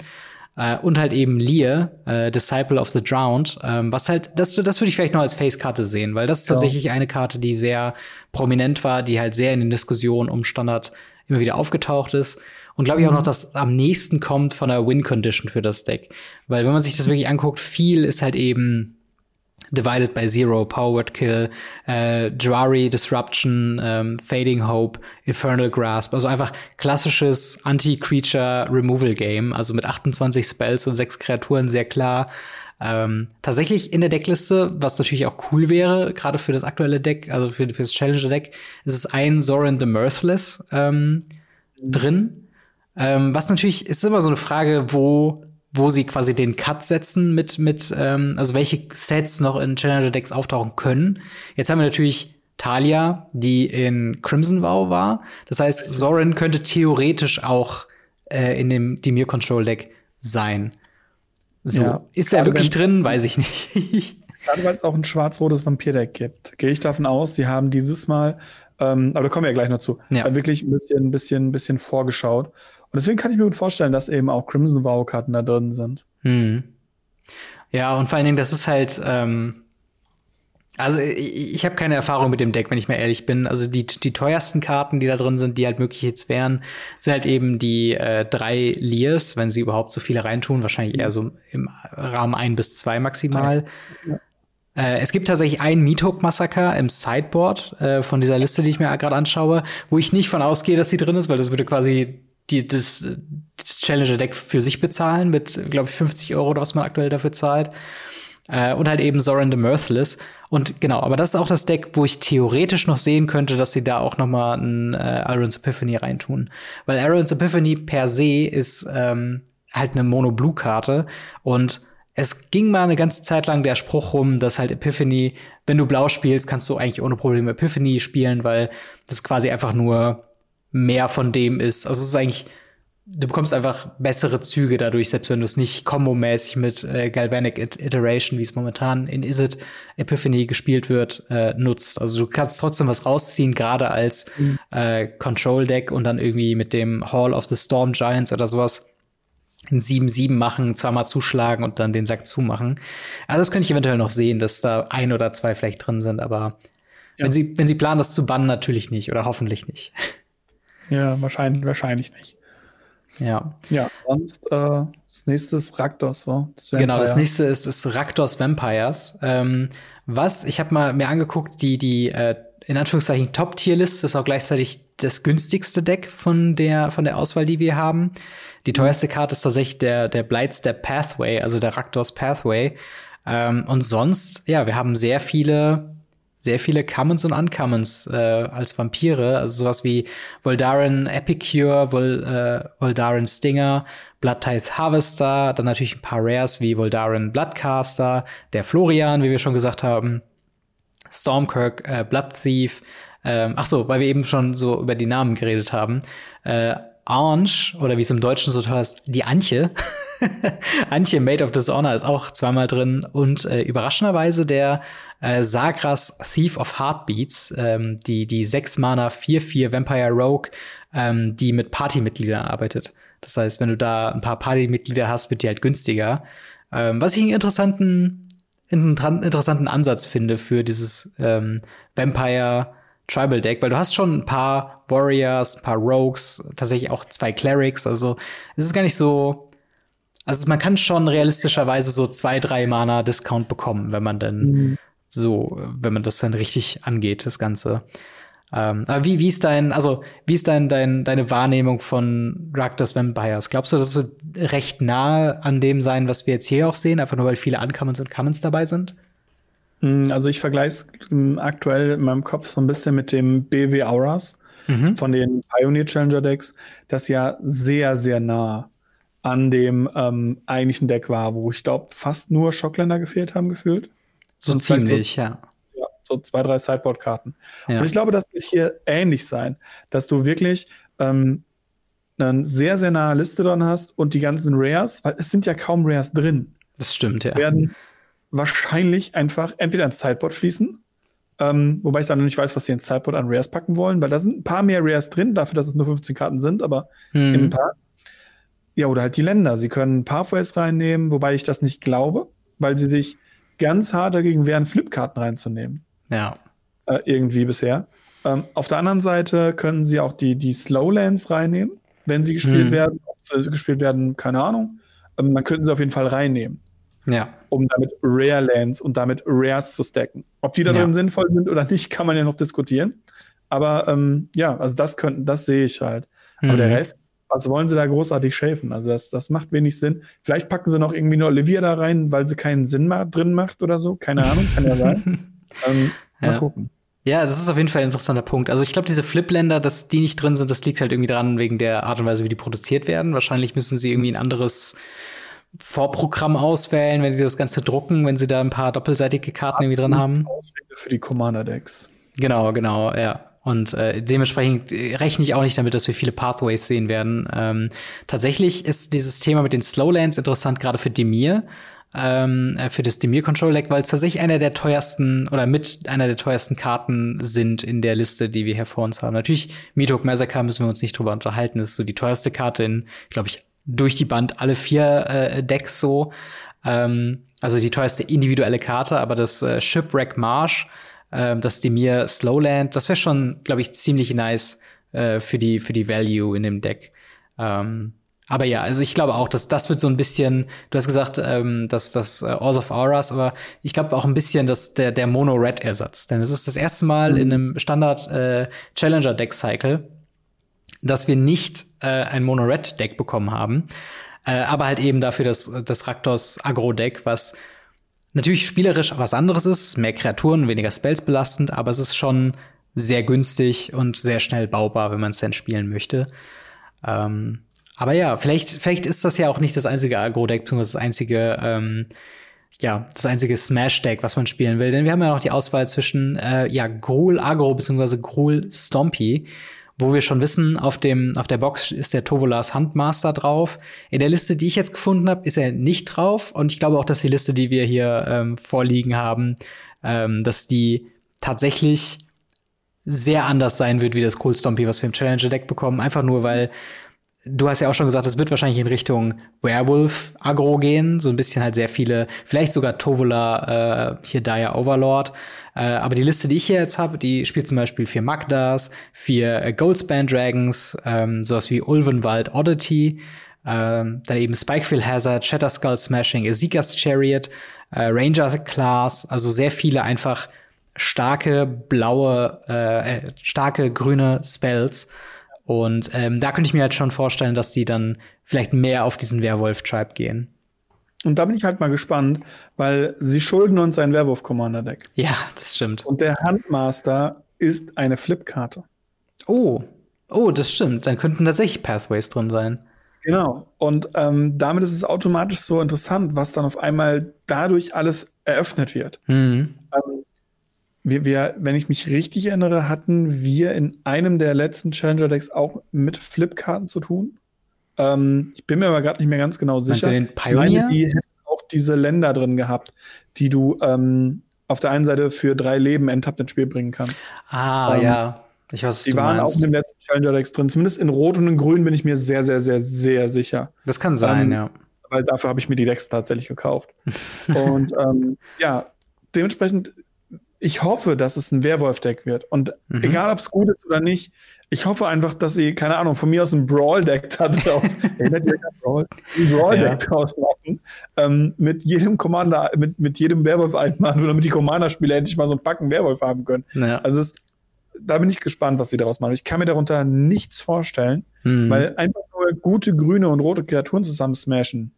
Äh, und halt eben Lear, äh, Disciple of the Drowned, ähm, was halt, das, das würde ich vielleicht noch als Face-Karte sehen, weil das ist tatsächlich ja. eine Karte, die sehr prominent war, die halt sehr in den Diskussionen um Standard immer wieder aufgetaucht ist. Und glaube ich auch noch, mhm. dass am nächsten kommt von der Win-Condition für das Deck. Weil wenn man sich das wirklich anguckt, viel ist halt eben Divided by Zero, Powered Kill, äh, Jwari Disruption, ähm, Fading Hope, Infernal Grasp. Also einfach klassisches Anti-Creature Removal Game. Also mit 28 Spells und sechs Kreaturen sehr klar. Ähm, tatsächlich in der Deckliste, was natürlich auch cool wäre, gerade für das aktuelle Deck, also für, für das Challenger-Deck, ist es ein Zoran the Mirthless ähm, drin. Ähm, was natürlich ist immer so eine Frage, wo wo sie quasi den Cut setzen mit, mit ähm, also welche Sets noch in Challenger Decks auftauchen können. Jetzt haben wir natürlich Talia, die in Crimson Vow war. Das heißt, Zorin könnte theoretisch auch äh, in dem Dimir Control Deck sein. So, ja, ist er wirklich drin? Weiß ich nicht. Gerade weil es auch ein schwarz-rotes Vampir-Deck gibt, gehe ich davon aus, sie haben dieses Mal, ähm, aber da kommen wir ja gleich noch zu, ja. wirklich ein bisschen, ein bisschen, ein bisschen vorgeschaut. Und deswegen kann ich mir gut vorstellen, dass eben auch Crimson Vow-Karten da drin sind. Hm. Ja, und vor allen Dingen, das ist halt, ähm, also ich, ich habe keine Erfahrung mit dem Deck, wenn ich mal ehrlich bin. Also die, die teuersten Karten, die da drin sind, die halt möglich jetzt wären, sind halt eben die äh, drei Lears, wenn sie überhaupt so viele reintun, wahrscheinlich eher so im Rahmen ein bis zwei maximal. Ja. Äh, es gibt tatsächlich ein Meathook-Massaker im Sideboard äh, von dieser Liste, die ich mir gerade anschaue, wo ich nicht von ausgehe, dass sie drin ist, weil das würde quasi die, das, das Challenger-Deck für sich bezahlen mit, glaube ich, 50 Euro, was man aktuell dafür zahlt. Äh, und halt eben Zoran the Mirthless. Und genau, aber das ist auch das Deck, wo ich theoretisch noch sehen könnte, dass sie da auch noch mal ein äh, Iron's Epiphany reintun. Weil Iron's Epiphany per se ist ähm, halt eine Mono-Blue-Karte und es ging mal eine ganze Zeit lang der Spruch rum, dass halt Epiphany, wenn du blau spielst, kannst du eigentlich ohne Probleme Epiphany spielen, weil das quasi einfach nur mehr von dem ist. Also es ist eigentlich, du bekommst einfach bessere Züge dadurch, selbst wenn du es nicht kombomäßig mit äh, Galvanic Iteration, wie es momentan in Isit Epiphany gespielt wird, äh, nutzt. Also du kannst trotzdem was rausziehen, gerade als mhm. äh, Control Deck und dann irgendwie mit dem Hall of the Storm Giants oder sowas ein 7-7 machen, zweimal zuschlagen und dann den Sack zumachen. Also das könnte ich eventuell noch sehen, dass da ein oder zwei vielleicht drin sind, aber ja. wenn sie, wenn sie planen, das zu bannen, natürlich nicht oder hoffentlich nicht. Ja, wahrscheinlich, wahrscheinlich nicht. Ja. Ja, sonst äh, das nächste ist Raktos, so. Das genau, das nächste ist, ist Raktos Vampires. Ähm, was, ich habe mal mir angeguckt, die, die äh, in Anführungszeichen Top-Tier-List ist auch gleichzeitig das günstigste Deck von der, von der Auswahl, die wir haben. Die teuerste Karte ist tatsächlich der, der Blightstep Pathway, also der Raktos Pathway. Ähm, und sonst, ja, wir haben sehr viele sehr viele Commons und Uncommons äh, als Vampire, also sowas wie Voldaren Epicure, Vol, äh, Voldaren Stinger, Blood Tithe Harvester, dann natürlich ein paar Rares wie Voldaren Bloodcaster, der Florian, wie wir schon gesagt haben, Stormkirk, äh, Blood Thief, ähm, ach so, weil wir eben schon so über die Namen geredet haben. Äh, Orange, oder wie es im Deutschen so heißt, die Antje. Antje Made of Dishonor ist auch zweimal drin. Und äh, überraschenderweise der äh, Sagras Thief of Heartbeats, ähm, die, die 6 Mana 4-4 Vampire Rogue, ähm, die mit Partymitgliedern arbeitet. Das heißt, wenn du da ein paar Partymitglieder hast, wird die halt günstiger. Ähm, was ich einen interessanten, interessanten Ansatz finde für dieses ähm, Vampire Tribal Deck, weil du hast schon ein paar Warriors, ein paar Rogues, tatsächlich auch zwei Clerics. Also es ist gar nicht so. Also man kann schon realistischerweise so zwei, drei Mana Discount bekommen, wenn man dann mhm. so, wenn man das dann richtig angeht, das Ganze. Ähm, aber wie, wie ist dein, also wie ist dein, dein, deine Wahrnehmung von Rakdos Vampires? Glaubst du, das wird recht nahe an dem sein, was wir jetzt hier auch sehen, einfach nur weil viele Uncommons und Commons dabei sind? Hm, also ich vergleiche es hm, aktuell in meinem Kopf so ein bisschen mit dem BW Auras mhm. von den Pioneer Challenger Decks, das ja sehr, sehr nah an dem ähm, eigentlichen Deck war, wo ich glaube fast nur Schockländer gefehlt haben, gefühlt. So ziemlich, so, ja so zwei, drei Sideboard-Karten. Ja. Und ich glaube, das wird hier ähnlich sein, dass du wirklich ähm, eine sehr, sehr nahe Liste dran hast und die ganzen Rares, weil es sind ja kaum Rares drin. Das stimmt, ja. Werden wahrscheinlich einfach entweder ins Sideboard fließen, ähm, wobei ich dann noch nicht weiß, was sie ins Sideboard an Rares packen wollen, weil da sind ein paar mehr Rares drin, dafür, dass es nur 15 Karten sind, aber hm. in ein paar. Ja, oder halt die Länder. Sie können Pathways reinnehmen, wobei ich das nicht glaube, weil sie sich ganz hart dagegen wehren, Flipkarten reinzunehmen. Ja. Äh, irgendwie bisher. Ähm, auf der anderen Seite können sie auch die, die Slowlands reinnehmen, wenn sie gespielt hm. werden. Ob sie gespielt werden, keine Ahnung. Ähm, man könnte sie auf jeden Fall reinnehmen. Ja. Um damit Rare Lands und damit Rares zu stacken. Ob die da drin ja. sinnvoll sind oder nicht, kann man ja noch diskutieren. Aber ähm, ja, also das könnten, das sehe ich halt. Mhm. Aber der mhm. Rest, was wollen sie da großartig schäfen? Also das, das macht wenig Sinn. Vielleicht packen sie noch irgendwie eine Olivia da rein, weil sie keinen Sinn mehr drin macht oder so. Keine Ahnung, kann ja sein. Ähm, mal ja. gucken. Ja, das ist auf jeden Fall ein interessanter Punkt. Also ich glaube, diese Flip-Länder, dass die nicht drin sind, das liegt halt irgendwie dran wegen der Art und Weise, wie die produziert werden. Wahrscheinlich müssen sie irgendwie ein anderes Vorprogramm auswählen, wenn sie das Ganze drucken, wenn sie da ein paar doppelseitige Karten irgendwie drin haben. Für die Commander-Decks. Genau, genau, ja. Und äh, dementsprechend rechne ich auch nicht damit, dass wir viele Pathways sehen werden. Ähm, tatsächlich ist dieses Thema mit den Slowlands interessant, gerade für Demir ähm, äh, für das Demir Control Deck, weil es tatsächlich einer der teuersten oder mit einer der teuersten Karten sind in der Liste, die wir hier vor uns haben. Natürlich, Meathook Massacre müssen wir uns nicht drüber unterhalten. Das ist so die teuerste Karte in, glaube ich, durch die Band alle vier äh, Decks so. Ähm, also die teuerste individuelle Karte, aber das äh, Shipwreck Marsh, äh, das Demir Slowland, das wäre schon, glaube ich, ziemlich nice äh, für die für die Value in dem Deck. Ähm, aber ja, also ich glaube auch, dass das wird so ein bisschen, du hast gesagt, ähm, dass das äh, Ours of Auras, aber ich glaube auch ein bisschen, dass der, der Mono-Red-Ersatz. Denn es ist das erste Mal mhm. in einem Standard äh, Challenger-Deck-Cycle, dass wir nicht äh, ein Mono-Red-Deck bekommen haben. Äh, aber halt eben dafür das, das Raktos Agro-Deck, was natürlich spielerisch was anderes ist, mehr Kreaturen, weniger Spells belastend, aber es ist schon sehr günstig und sehr schnell baubar, wenn man es denn spielen möchte. Ähm, aber ja, vielleicht, vielleicht ist das ja auch nicht das einzige Agro-Deck, beziehungsweise das einzige, ähm, ja, das einzige Smash-Deck, was man spielen will. Denn wir haben ja noch die Auswahl zwischen, äh, ja, Gruul Agro, beziehungsweise Gruul Stompy, wo wir schon wissen, auf dem, auf der Box ist der Tovolas Handmaster drauf. In der Liste, die ich jetzt gefunden habe, ist er nicht drauf. Und ich glaube auch, dass die Liste, die wir hier ähm, vorliegen haben, ähm, dass die tatsächlich sehr anders sein wird wie das Cool Stompy, was wir im Challenger Deck bekommen. Einfach nur, weil du hast ja auch schon gesagt, es wird wahrscheinlich in Richtung Werewolf-Agro gehen. So ein bisschen halt sehr viele, vielleicht sogar Tovola, äh, hier Dire Overlord. Äh, aber die Liste, die ich hier jetzt habe, die spielt zum Beispiel vier Magdas, vier äh, Goldspan Dragons, ähm, sowas wie Ulvenwald Oddity, ähm, dann eben Spikefield Hazard, Shatter Skull Smashing, Ezekias Chariot, äh, Ranger Class, also sehr viele einfach starke blaue, äh, äh starke grüne Spells. Und ähm, da könnte ich mir halt schon vorstellen, dass sie dann vielleicht mehr auf diesen Werwolf-Tribe gehen. Und da bin ich halt mal gespannt, weil sie schulden uns ein Werwolf-Commander-Deck. Ja, das stimmt. Und der Handmaster ist eine Flipkarte. Oh, oh, das stimmt. Dann könnten tatsächlich Pathways drin sein. Genau. Und ähm, damit ist es automatisch so interessant, was dann auf einmal dadurch alles eröffnet wird. Mhm. Ähm, wir, wir, wenn ich mich richtig erinnere, hatten wir in einem der letzten Challenger Decks auch mit Flipkarten zu tun. Ähm, ich bin mir aber gerade nicht mehr ganz genau sicher. Meinst du den Pioneer? Meine, die hätten auch diese Länder drin gehabt, die du ähm, auf der einen Seite für drei Leben enttappt ins Spiel bringen kannst. Ah, ähm, ja. Ich weiß, die waren meinst. auch in dem letzten Challenger Decks drin. Zumindest in Rot und in Grün bin ich mir sehr, sehr, sehr, sehr sicher. Das kann sein, ähm, ja. Weil dafür habe ich mir die Decks tatsächlich gekauft. und ähm, ja, dementsprechend ich hoffe, dass es ein Werwolf-Deck wird. Und mhm. egal, ob es gut ist oder nicht, ich hoffe einfach, dass sie, keine Ahnung, von mir aus ein Brawl-Deck daraus, Brawl, ein Brawl-Deck ja. draus machen, ähm, mit jedem Commander, mit, mit jedem Werwolf einmachen, damit die Commander-Spieler endlich mal so ein Packen Werwolf haben können. Ja. Also es, da bin ich gespannt, was sie daraus machen. Ich kann mir darunter nichts vorstellen, mhm. weil einfach nur gute grüne und rote Kreaturen zusammen smashen,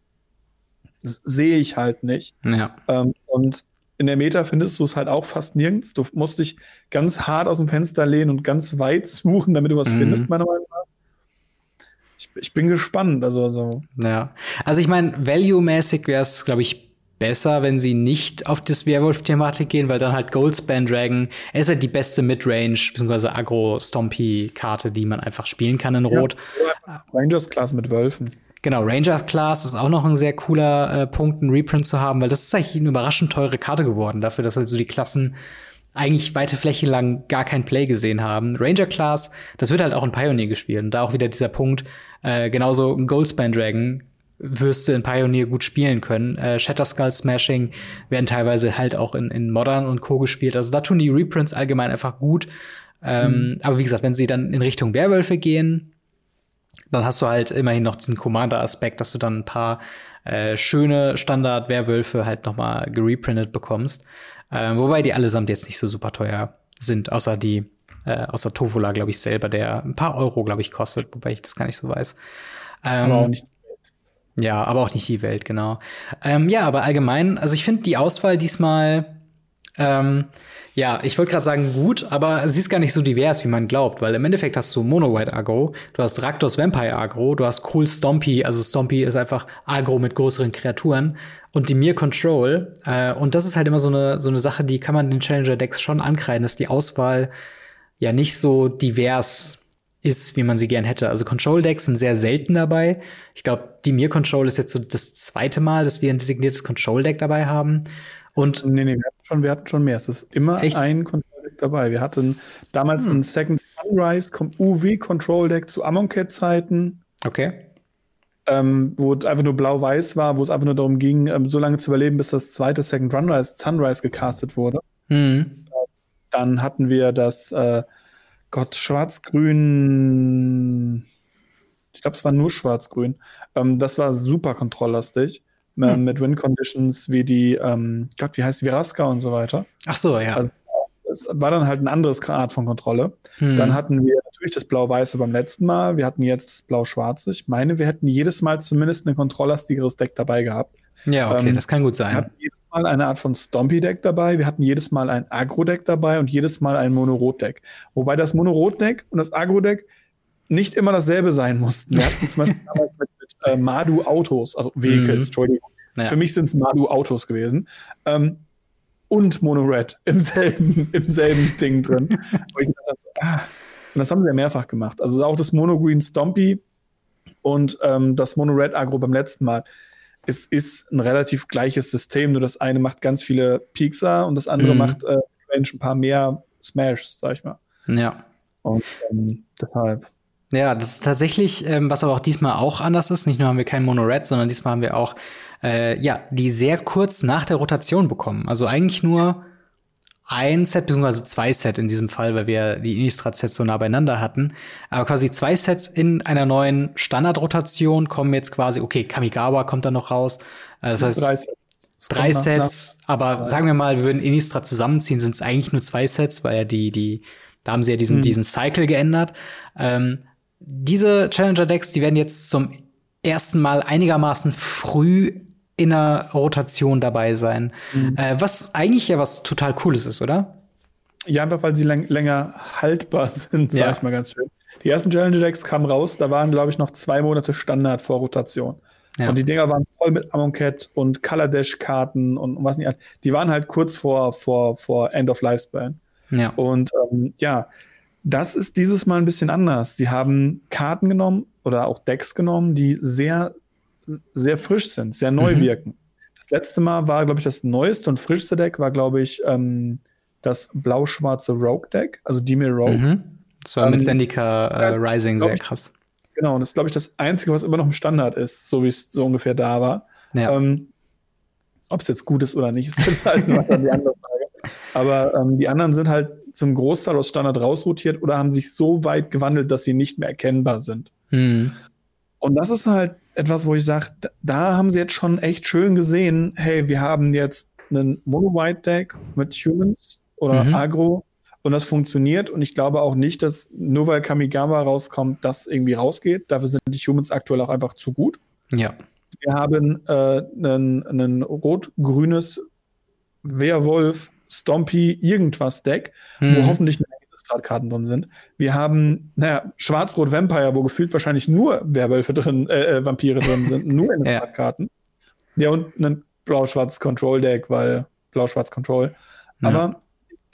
sehe ich halt nicht. Ja. Ähm, und in der Meta findest du es halt auch fast nirgends. Du musst dich ganz hart aus dem Fenster lehnen und ganz weit suchen, damit du was mhm. findest, meiner Meinung nach. Ich, ich, bin gespannt. Also, also. Ja. Also ich meine, value-mäßig wäre es, glaube ich, besser, wenn sie nicht auf das Werwolf-Thematik gehen, weil dann halt Goldspan Dragon, er ist halt die beste Midrange bzw. Agro-Stompy-Karte, die man einfach spielen kann in Rot. Ja, Rangers-Klasse mit Wölfen. Genau, Ranger Class ist auch noch ein sehr cooler äh, Punkt, einen Reprint zu haben, weil das ist eigentlich eine überraschend teure Karte geworden, dafür, dass halt so die Klassen eigentlich weite Fläche lang gar kein Play gesehen haben. Ranger Class, das wird halt auch in Pioneer gespielt. Und da auch wieder dieser Punkt, äh, genauso ein Goldspan Dragon wirst du in Pioneer gut spielen können. Äh, Shatterskull Smashing werden teilweise halt auch in, in Modern und Co. gespielt. Also da tun die Reprints allgemein einfach gut. Ähm, mhm. Aber wie gesagt, wenn sie dann in Richtung Werwölfe gehen, dann hast du halt immerhin noch diesen Commander-Aspekt, dass du dann ein paar äh, schöne Standard-Werwölfe halt noch mal gereprintet bekommst. Äh, wobei die allesamt jetzt nicht so super teuer sind, außer die, äh, außer Tovola, glaube ich, selber, der ein paar Euro, glaube ich, kostet, wobei ich das gar nicht so weiß. Ähm, aber auch nicht ja, aber auch nicht die Welt, genau. Ähm, ja, aber allgemein, also ich finde die Auswahl diesmal ähm, ja, ich wollte gerade sagen gut, aber sie ist gar nicht so divers, wie man glaubt, weil im Endeffekt hast du Mono White Agro, du hast Raktos Vampire Agro, du hast Cool Stompy, also Stompy ist einfach Agro mit größeren Kreaturen und die Mir Control. Äh, und das ist halt immer so eine, so eine Sache, die kann man den Challenger Decks schon ankreiden, dass die Auswahl ja nicht so divers ist, wie man sie gern hätte. Also Control Decks sind sehr selten dabei. Ich glaube, die Mir Control ist jetzt so das zweite Mal, dass wir ein designiertes Control Deck dabei haben. Und nee, nee, wir hatten schon, wir hatten schon mehr. Es ist immer Echt? ein Control Deck dabei. Wir hatten damals hm. ein Second Sunrise UV Control Deck zu Amonkhet Zeiten. Okay. Ähm, wo es einfach nur blau-weiß war, wo es einfach nur darum ging, ähm, so lange zu überleben, bis das zweite Second Sunrise, Sunrise gecastet wurde. Mhm. Dann hatten wir das äh, Gott Schwarz-Grün. Ich glaube, es war nur Schwarz-Grün. Ähm, das war super kontrolllastig hm. mit Win-Conditions wie die, ähm, Gott, wie heißt Viraska und so weiter. Ach so, ja. Also, es war dann halt ein anderes Art von Kontrolle. Hm. Dann hatten wir natürlich das Blau-Weiße beim letzten Mal. Wir hatten jetzt das Blau-Schwarze. Ich meine, wir hätten jedes Mal zumindest ein kontrolllastigeres Deck dabei gehabt. Ja, okay, ähm, das kann gut sein. Wir hatten jedes Mal eine Art von Stompy-Deck dabei. Wir hatten jedes Mal ein Agro-Deck dabei und jedes Mal ein Mono-Rot-Deck. Wobei das Mono-Rot-Deck und das Agro-Deck nicht immer dasselbe sein mussten. Wir hatten zum Beispiel mit äh, Madu Autos, also Vehicles, mhm. Entschuldigung. Naja. Für mich sind es Madu Autos gewesen. Ähm, und Mono Red im selben, im selben Ding drin. ah, und das haben sie ja mehrfach gemacht. Also auch das Mono Green Stompy und ähm, das Mono Red Agro beim letzten Mal. Es ist ein relativ gleiches System, nur das eine macht ganz viele Piekser und das andere mhm. macht äh, ein paar mehr Smashs, sag ich mal. Ja. Und ähm, deshalb. Ja, das ist tatsächlich, ähm, was aber auch diesmal auch anders ist. Nicht nur haben wir kein Mono Red, sondern diesmal haben wir auch äh, ja, die sehr kurz nach der Rotation bekommen. Also eigentlich nur ein Set, beziehungsweise zwei Set in diesem Fall, weil wir die Innistrad-Sets so nah beieinander hatten. Aber quasi zwei Sets in einer neuen Standardrotation kommen jetzt quasi, okay, Kamigawa kommt dann noch raus. Äh, das heißt, drei Sets, drei Sets aber drei. sagen wir mal, wir würden Innistrad zusammenziehen, sind es eigentlich nur zwei Sets, weil ja die, die, da haben sie ja diesen, mhm. diesen Cycle geändert. Ähm, diese Challenger-Decks, die werden jetzt zum ersten Mal einigermaßen früh in einer Rotation dabei sein. Mhm. Äh, was eigentlich ja was total Cooles ist, oder? Ja, einfach weil sie länger haltbar sind, sag ja. ich mal ganz schön. Die ersten Challenge Decks kamen raus, da waren, glaube ich, noch zwei Monate Standard vor Rotation. Ja. Und die Dinger waren voll mit Amonkhet und Color Dash Karten und, und was nicht. Die waren halt kurz vor, vor, vor End of Lifespan. Ja. Und ähm, ja, das ist dieses Mal ein bisschen anders. Sie haben Karten genommen oder auch Decks genommen, die sehr, sehr frisch sind, sehr neu mhm. wirken. Das letzte Mal war, glaube ich, das neueste und frischste Deck war, glaube ich, ähm, das blau-schwarze Rogue Deck, also Demir Rogue. Mhm. Das war ähm, mit Zendika äh, Rising sehr krass. Genau, und das ist, glaube ich, das Einzige, was immer noch im Standard ist, so wie es so ungefähr da war. Ja. Ähm, Ob es jetzt gut ist oder nicht, ist jetzt halt die andere Frage. Aber ähm, die anderen sind halt zum Großteil aus Standard rausrotiert oder haben sich so weit gewandelt, dass sie nicht mehr erkennbar sind. Mhm. Und das ist halt etwas, wo ich sage, da haben sie jetzt schon echt schön gesehen, hey, wir haben jetzt einen Mono-White-Deck mit Humans oder mhm. Agro und das funktioniert. Und ich glaube auch nicht, dass nur weil Kamigama rauskommt, das irgendwie rausgeht. Dafür sind die Humans aktuell auch einfach zu gut. Ja. Wir haben äh, ein rot-grünes Werwolf Stompy irgendwas Deck, mhm. wo hoffentlich Karten drin sind. Wir haben, naja, Schwarz-Rot Vampire, wo gefühlt wahrscheinlich nur Werwölfe drin, äh, äh Vampire drin sind, nur in den ja. Karten. Ja, und ein blau-schwarz Control Deck, weil blau-schwarz Control. Ja. Aber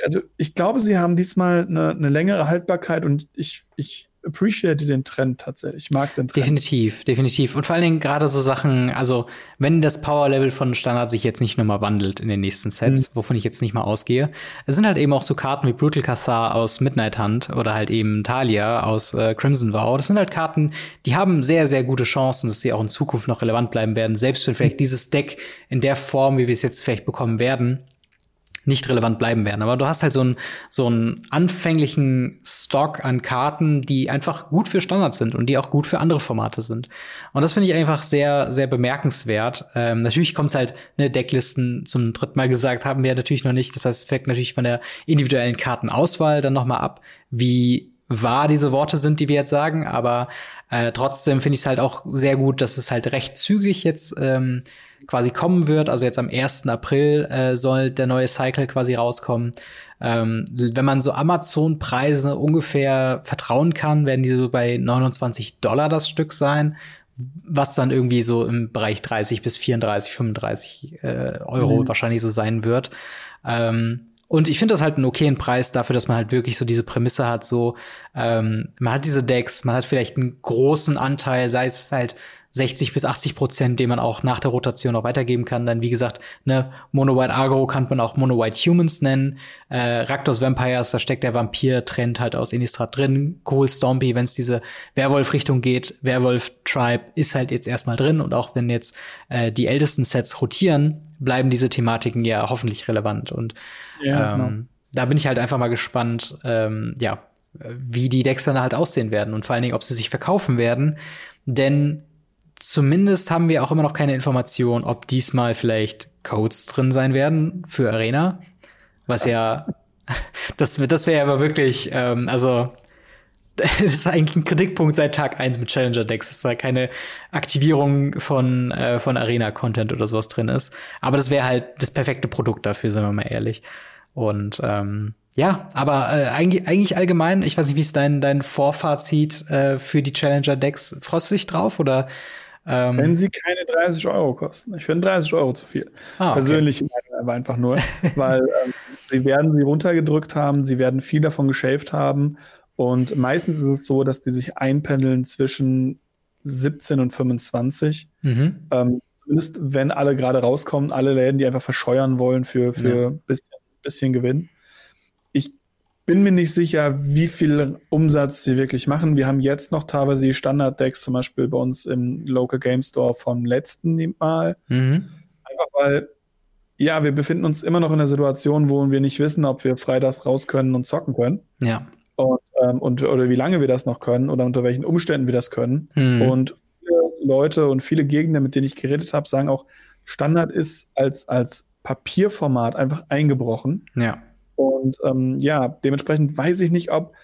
also ich glaube, sie haben diesmal eine, eine längere Haltbarkeit und ich, ich appreciate den Trend tatsächlich. Ich mag den Trend. Definitiv, definitiv. Und vor allen Dingen gerade so Sachen, also wenn das Power-Level von Standard sich jetzt nicht nochmal wandelt in den nächsten Sets, mhm. wovon ich jetzt nicht mal ausgehe, es sind halt eben auch so Karten wie Brutal Cathar aus Midnight Hunt oder halt eben Talia aus äh, Crimson Vow. Das sind halt Karten, die haben sehr, sehr gute Chancen, dass sie auch in Zukunft noch relevant bleiben werden, selbst wenn vielleicht mhm. dieses Deck in der Form, wie wir es jetzt vielleicht bekommen werden, nicht relevant bleiben werden. Aber du hast halt so einen so einen anfänglichen Stock an Karten, die einfach gut für Standards sind und die auch gut für andere Formate sind. Und das finde ich einfach sehr, sehr bemerkenswert. Ähm, natürlich kommt es halt, ne, Decklisten zum dritten Mal gesagt, haben wir natürlich noch nicht. Das heißt, es fällt natürlich von der individuellen Kartenauswahl dann noch mal ab, wie wahr diese Worte sind, die wir jetzt sagen. Aber äh, trotzdem finde ich es halt auch sehr gut, dass es halt recht zügig jetzt ähm, quasi kommen wird. Also jetzt am 1. April äh, soll der neue Cycle quasi rauskommen. Ähm, wenn man so Amazon-Preise ungefähr vertrauen kann, werden die so bei 29 Dollar das Stück sein, was dann irgendwie so im Bereich 30 bis 34, 35 äh, Euro mhm. wahrscheinlich so sein wird. Ähm, und ich finde das halt einen okayen Preis dafür, dass man halt wirklich so diese Prämisse hat, so ähm, man hat diese Decks, man hat vielleicht einen großen Anteil, sei es halt 60 bis 80 Prozent, den man auch nach der Rotation auch weitergeben kann. Dann, wie gesagt, ne, Mono-White Agro kann man auch Mono-White Humans nennen. Äh, Raktos Vampires, da steckt der Vampir-Trend halt aus Innistrad drin. Cool Stompy, wenn es diese Werwolf-Richtung geht. Werwolf-Tribe ist halt jetzt erstmal drin. Und auch wenn jetzt äh, die ältesten Sets rotieren, bleiben diese Thematiken ja hoffentlich relevant. Und ja, ähm, genau. da bin ich halt einfach mal gespannt, ähm, ja, wie die Decks dann halt aussehen werden und vor allen Dingen, ob sie sich verkaufen werden. Denn Zumindest haben wir auch immer noch keine Information, ob diesmal vielleicht Codes drin sein werden für Arena. Was ja, das, das wäre aber wirklich, ähm, also, das ist eigentlich ein Kritikpunkt seit Tag 1 mit Challenger Decks, dass da keine Aktivierung von, äh, von Arena-Content oder sowas drin ist. Aber das wäre halt das perfekte Produkt dafür, sind wir mal ehrlich. Und ähm, ja, aber äh, eigentlich, eigentlich allgemein, ich weiß nicht, wie ist dein, dein Vorfazit äh, für die Challenger Decks? Freust du dich drauf oder ähm, Wenn sie keine 30 Euro kosten. Ich finde 30 Euro zu viel. Ah, okay. Persönlich aber einfach nur, weil ähm, sie werden sie runtergedrückt haben, sie werden viel davon geschäft haben. Und meistens ist es so, dass die sich einpendeln zwischen 17 und 25. Mhm. Ähm, zumindest wenn alle gerade rauskommen, alle Läden, die einfach verscheuern wollen für, für ja. bisschen, bisschen Gewinn bin mir nicht sicher, wie viel Umsatz sie wirklich machen. Wir haben jetzt noch teilweise die Standard-Decks, zum Beispiel bei uns im Local Game Store vom letzten Mal. Mhm. Einfach weil, ja, wir befinden uns immer noch in der Situation, wo wir nicht wissen, ob wir freitags raus können und zocken können. Ja. Und, ähm, und oder wie lange wir das noch können oder unter welchen Umständen wir das können. Mhm. Und viele Leute und viele Gegner, mit denen ich geredet habe, sagen auch, Standard ist als, als Papierformat einfach eingebrochen. Ja. Und ähm, ja, dementsprechend weiß ich nicht, ob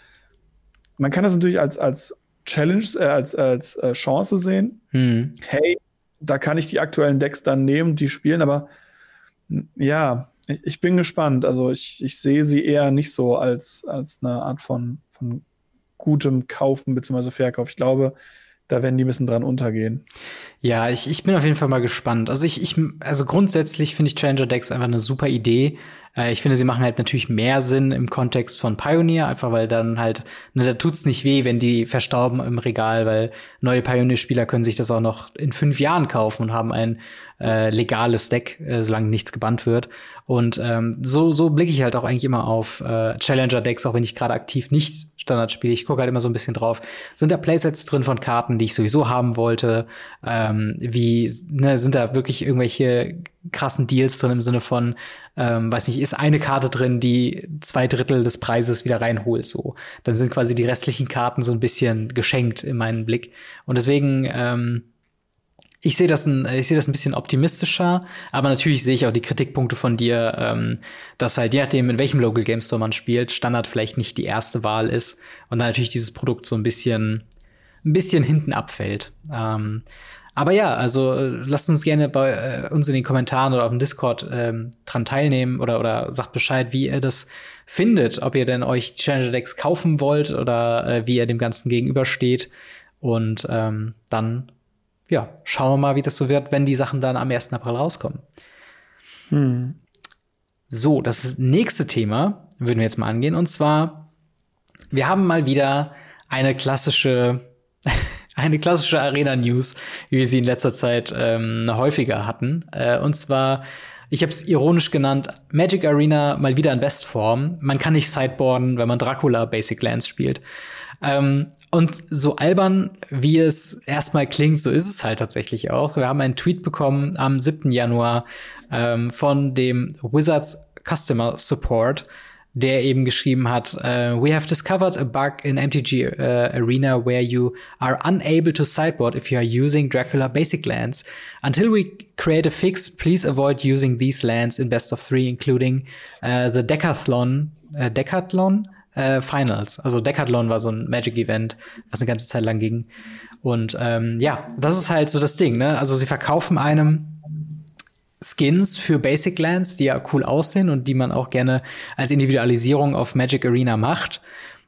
man kann das natürlich als, als Challenge, äh, als, als äh, Chance sehen. Hm. Hey, da kann ich die aktuellen Decks dann nehmen, die spielen, aber ja, ich, ich, bin gespannt. Also ich, ich sehe sie eher nicht so als, als eine Art von, von gutem Kaufen bzw. Verkauf. Ich glaube, da werden die ein bisschen dran untergehen. Ja, ich, ich bin auf jeden Fall mal gespannt. Also ich, ich also grundsätzlich finde ich Challenger Decks einfach eine super Idee. Äh, ich finde, sie machen halt natürlich mehr Sinn im Kontext von Pioneer, einfach weil dann halt, ne, da tut's nicht weh, wenn die verstauben im Regal, weil neue Pioneer-Spieler können sich das auch noch in fünf Jahren kaufen und haben ein äh, legales Deck, äh, solange nichts gebannt wird. Und ähm, so, so blicke ich halt auch eigentlich immer auf äh, Challenger-Decks, auch wenn ich gerade aktiv nicht Standard spiele. Ich gucke halt immer so ein bisschen drauf. Sind da Playsets drin von Karten, die ich sowieso haben wollte? Ähm, wie ne, sind da wirklich irgendwelche krassen Deals drin im Sinne von, ähm, weiß nicht, ist eine Karte drin, die zwei Drittel des Preises wieder reinholt. So, dann sind quasi die restlichen Karten so ein bisschen geschenkt in meinen Blick. Und deswegen ähm, ich sehe das, ein, ich sehe das ein bisschen optimistischer, aber natürlich sehe ich auch die Kritikpunkte von dir, ähm, dass halt je nachdem, in welchem Local Game Store man spielt, Standard vielleicht nicht die erste Wahl ist und dann natürlich dieses Produkt so ein bisschen, ein bisschen hinten abfällt. Ähm, aber ja, also äh, lasst uns gerne bei äh, uns in den Kommentaren oder auf dem Discord ähm, dran teilnehmen oder, oder sagt Bescheid, wie ihr das findet, ob ihr denn euch Challenger Decks kaufen wollt oder äh, wie ihr dem Ganzen gegenübersteht. Und ähm, dann ja, schauen wir mal, wie das so wird, wenn die Sachen dann am 1. April rauskommen. Hm. So, das nächste Thema würden wir jetzt mal angehen. Und zwar, wir haben mal wieder eine klassische, eine klassische Arena-News, wie wir sie in letzter Zeit ähm, häufiger hatten. Äh, und zwar, ich habe es ironisch genannt, Magic Arena mal wieder in Bestform. Man kann nicht sideboarden, wenn man Dracula Basic Lands spielt. Ähm, und so albern, wie es erstmal klingt, so ist es halt tatsächlich auch. Wir haben einen Tweet bekommen am 7. Januar ähm, von dem Wizards Customer Support, der eben geschrieben hat, uh, we have discovered a bug in MTG uh, Arena where you are unable to sideboard if you are using Dracula basic lands. Until we create a fix, please avoid using these lands in best of three, including uh, the Decathlon, uh, Decathlon äh, Finals. Also Decathlon war so ein Magic-Event, was eine ganze Zeit lang ging. Und ähm, ja, das ist halt so das Ding, ne? Also sie verkaufen einem Skins für Basic Lands, die ja cool aussehen und die man auch gerne als Individualisierung auf Magic Arena macht.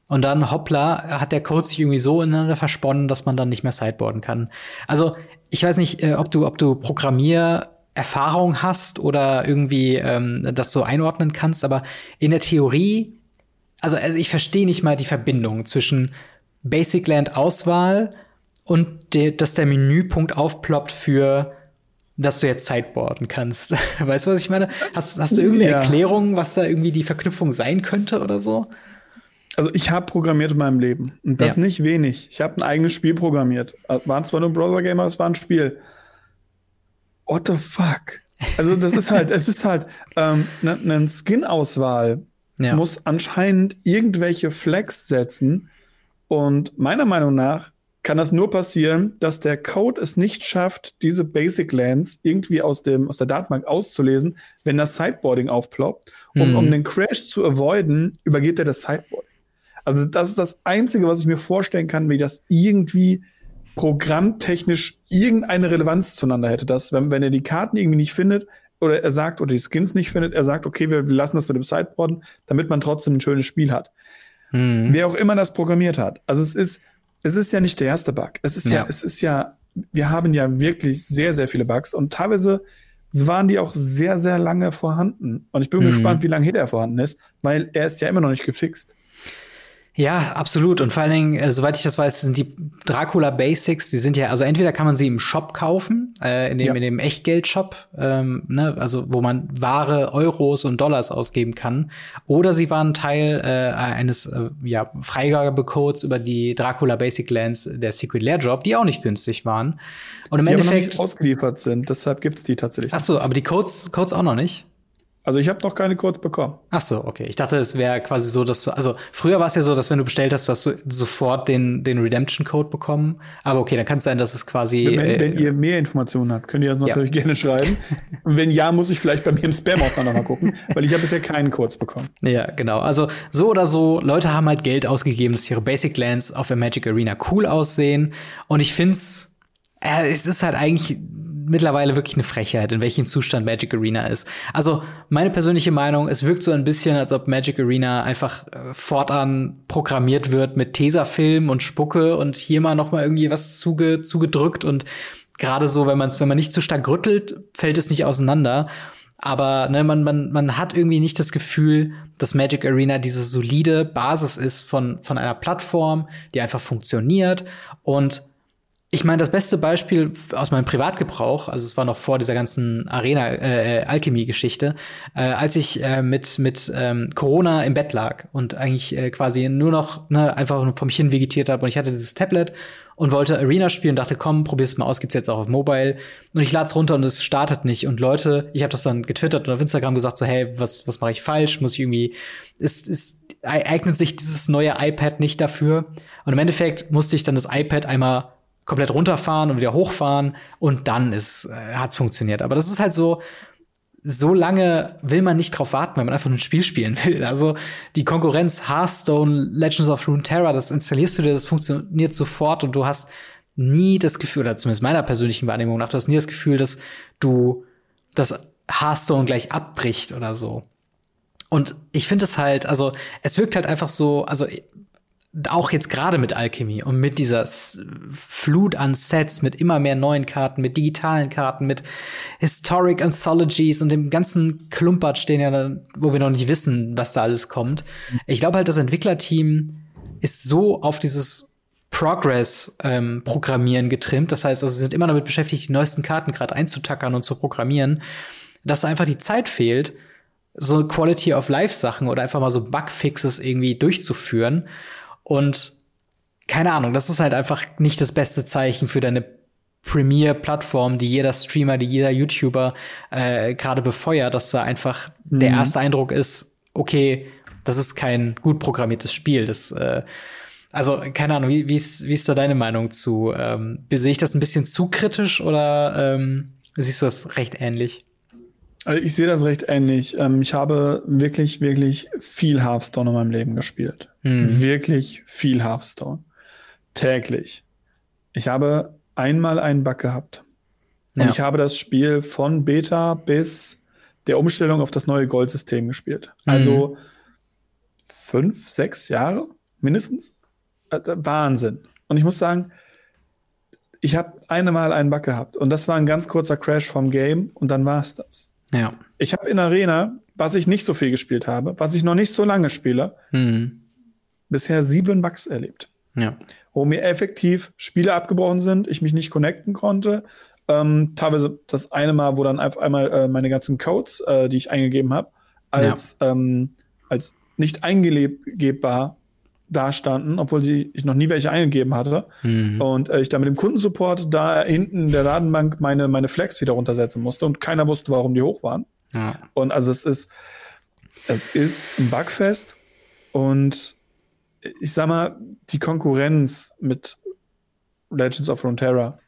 Und dann, hoppla, hat der Code sich irgendwie so ineinander versponnen, dass man dann nicht mehr sideboarden kann. Also, ich weiß nicht, äh, ob du, ob du Programmiererfahrung hast oder irgendwie ähm, das so einordnen kannst, aber in der Theorie also, also ich verstehe nicht mal die Verbindung zwischen Basic Land Auswahl und de, dass der Menüpunkt aufploppt für dass du jetzt sideboarden kannst. weißt du, was ich meine? Hast, hast du irgendeine ja. Erklärung, was da irgendwie die Verknüpfung sein könnte oder so? Also ich habe programmiert in meinem Leben und das ja. nicht wenig. Ich habe ein eigenes Spiel programmiert. War zwar nur ein Browser-Game, aber es war ein Spiel. What the fuck? Also das ist halt, es ist halt ähm, ne, eine Skin-Auswahl ja. muss anscheinend irgendwelche Flags setzen. Und meiner Meinung nach kann das nur passieren, dass der Code es nicht schafft, diese Basic Lands irgendwie aus, dem, aus der Datenbank auszulesen, wenn das Sideboarding aufploppt. Und mhm. um den Crash zu avoiden, übergeht er das Sideboarding. Also das ist das Einzige, was ich mir vorstellen kann, wie das irgendwie programmtechnisch irgendeine Relevanz zueinander hätte. Dass, wenn, wenn er die Karten irgendwie nicht findet, oder er sagt, oder die Skins nicht findet, er sagt, okay, wir lassen das mit dem Sideboarden, damit man trotzdem ein schönes Spiel hat. Mhm. Wer auch immer das programmiert hat. Also es ist, es ist ja nicht der erste Bug. Es ist ja, ja es ist ja, wir haben ja wirklich sehr, sehr viele Bugs und teilweise waren die auch sehr, sehr lange vorhanden. Und ich bin mhm. gespannt, wie lange hier der vorhanden ist, weil er ist ja immer noch nicht gefixt. Ja, absolut. Und vor allen Dingen, äh, soweit ich das weiß, sind die Dracula Basics, die sind ja, also entweder kann man sie im Shop kaufen, äh, in dem, ja. in dem Echtgeld-Shop, ähm, ne, also wo man Ware, Euros und Dollars ausgeben kann, oder sie waren Teil äh, eines äh, ja, Freigabecodes über die Dracula Basic Lands der Secret Lair Drop, die auch nicht günstig waren. Und im die Endeffekt. Aber noch nicht ausgeliefert sind, deshalb gibt's die tatsächlich. Ach so, aber die Codes, Codes auch noch nicht? Also ich habe noch keine Codes bekommen. Ach so, okay. Ich dachte, es wäre quasi so, dass du, also früher war es ja so, dass wenn du bestellt hast, du hast sofort den, den Redemption-Code bekommen. Aber okay, dann kann es sein, dass es quasi. Wenn, äh, wenn ihr mehr Informationen habt, könnt ihr das natürlich ja. gerne schreiben. Und wenn ja, muss ich vielleicht bei mir im Spam-Ordner nochmal gucken, weil ich habe bisher keinen Codes bekommen. Ja, genau. Also so oder so, Leute haben halt Geld ausgegeben, dass ihre Basic Lands auf der Magic Arena cool aussehen. Und ich find's, äh, es ist halt eigentlich mittlerweile wirklich eine Frechheit, in welchem Zustand Magic Arena ist. Also meine persönliche Meinung, es wirkt so ein bisschen, als ob Magic Arena einfach äh, fortan programmiert wird mit Tesafilm und Spucke und hier mal noch mal irgendwie was zuge zugedrückt und gerade so, wenn man wenn man nicht zu stark rüttelt, fällt es nicht auseinander. Aber ne, man, man, man hat irgendwie nicht das Gefühl, dass Magic Arena diese solide Basis ist von, von einer Plattform, die einfach funktioniert und ich meine, das beste Beispiel aus meinem Privatgebrauch, also es war noch vor dieser ganzen Arena-Alchemie-Geschichte, äh, äh, als ich äh, mit, mit ähm, Corona im Bett lag und eigentlich äh, quasi nur noch ne, einfach vom hin vegetiert habe und ich hatte dieses Tablet und wollte Arena spielen, dachte, komm, probier's mal aus, gibt's jetzt auch auf Mobile. Und ich lad's runter und es startet nicht. Und Leute, ich habe das dann getwittert und auf Instagram gesagt, so, hey, was, was mache ich falsch? Muss ich irgendwie, ist, ist, eignet sich dieses neue iPad nicht dafür? Und im Endeffekt musste ich dann das iPad einmal komplett runterfahren und wieder hochfahren und dann ist, äh, hat's funktioniert. Aber das ist halt so, so lange will man nicht drauf warten, wenn man einfach ein Spiel spielen will. Also die Konkurrenz Hearthstone, Legends of Runeterra, das installierst du dir, das funktioniert sofort und du hast nie das Gefühl, oder zumindest meiner persönlichen Wahrnehmung nach, du hast nie das Gefühl, dass du das Hearthstone gleich abbricht oder so. Und ich finde es halt, also es wirkt halt einfach so, also auch jetzt gerade mit Alchemy und mit dieser Flut an Sets, mit immer mehr neuen Karten, mit digitalen Karten, mit Historic Anthologies und dem ganzen Klumpert stehen ja, wo wir noch nicht wissen, was da alles kommt. Ich glaube halt, das Entwicklerteam ist so auf dieses Progress-Programmieren ähm, getrimmt. Das heißt, also sie sind immer damit beschäftigt, die neuesten Karten gerade einzutackern und zu programmieren, dass einfach die Zeit fehlt, so Quality of Life Sachen oder einfach mal so Bugfixes irgendwie durchzuführen. Und keine Ahnung, das ist halt einfach nicht das beste Zeichen für deine Premier-Plattform, die jeder Streamer, die jeder YouTuber äh, gerade befeuert, dass da einfach mhm. der erste Eindruck ist, okay, das ist kein gut programmiertes Spiel. Das, äh, also, keine Ahnung, wie, wie, ist, wie ist da deine Meinung zu? Ähm, sehe ich das ein bisschen zu kritisch oder ähm, siehst du das recht ähnlich? Also ich sehe das recht ähnlich. Ähm, ich habe wirklich, wirklich viel Hearthstone in meinem Leben gespielt. Mhm. Wirklich viel Hearthstone. Täglich. Ich habe einmal einen Bug gehabt. Und ja. ich habe das Spiel von Beta bis der Umstellung auf das neue Goldsystem gespielt. Also mhm. fünf, sechs Jahre mindestens. Äh, Wahnsinn. Und ich muss sagen, ich habe einmal einen Bug gehabt und das war ein ganz kurzer Crash vom Game und dann war es das. Ja. Ich habe in Arena, was ich nicht so viel gespielt habe, was ich noch nicht so lange spiele, mhm. Bisher sieben Bugs erlebt. Ja. Wo mir effektiv Spiele abgebrochen sind, ich mich nicht connecten konnte. Ähm, teilweise das eine Mal, wo dann einfach einmal äh, meine ganzen Codes, äh, die ich eingegeben habe, als, ja. ähm, als nicht eingegebbar dastanden, obwohl sie, ich noch nie welche eingegeben hatte. Mhm. Und äh, ich dann mit dem Kundensupport da hinten in der Datenbank meine, meine Flex wieder runtersetzen musste und keiner wusste, warum die hoch waren. Ja. Und also es ist, es ist ein Bugfest und ich sag mal, die Konkurrenz mit Legends of Runeterra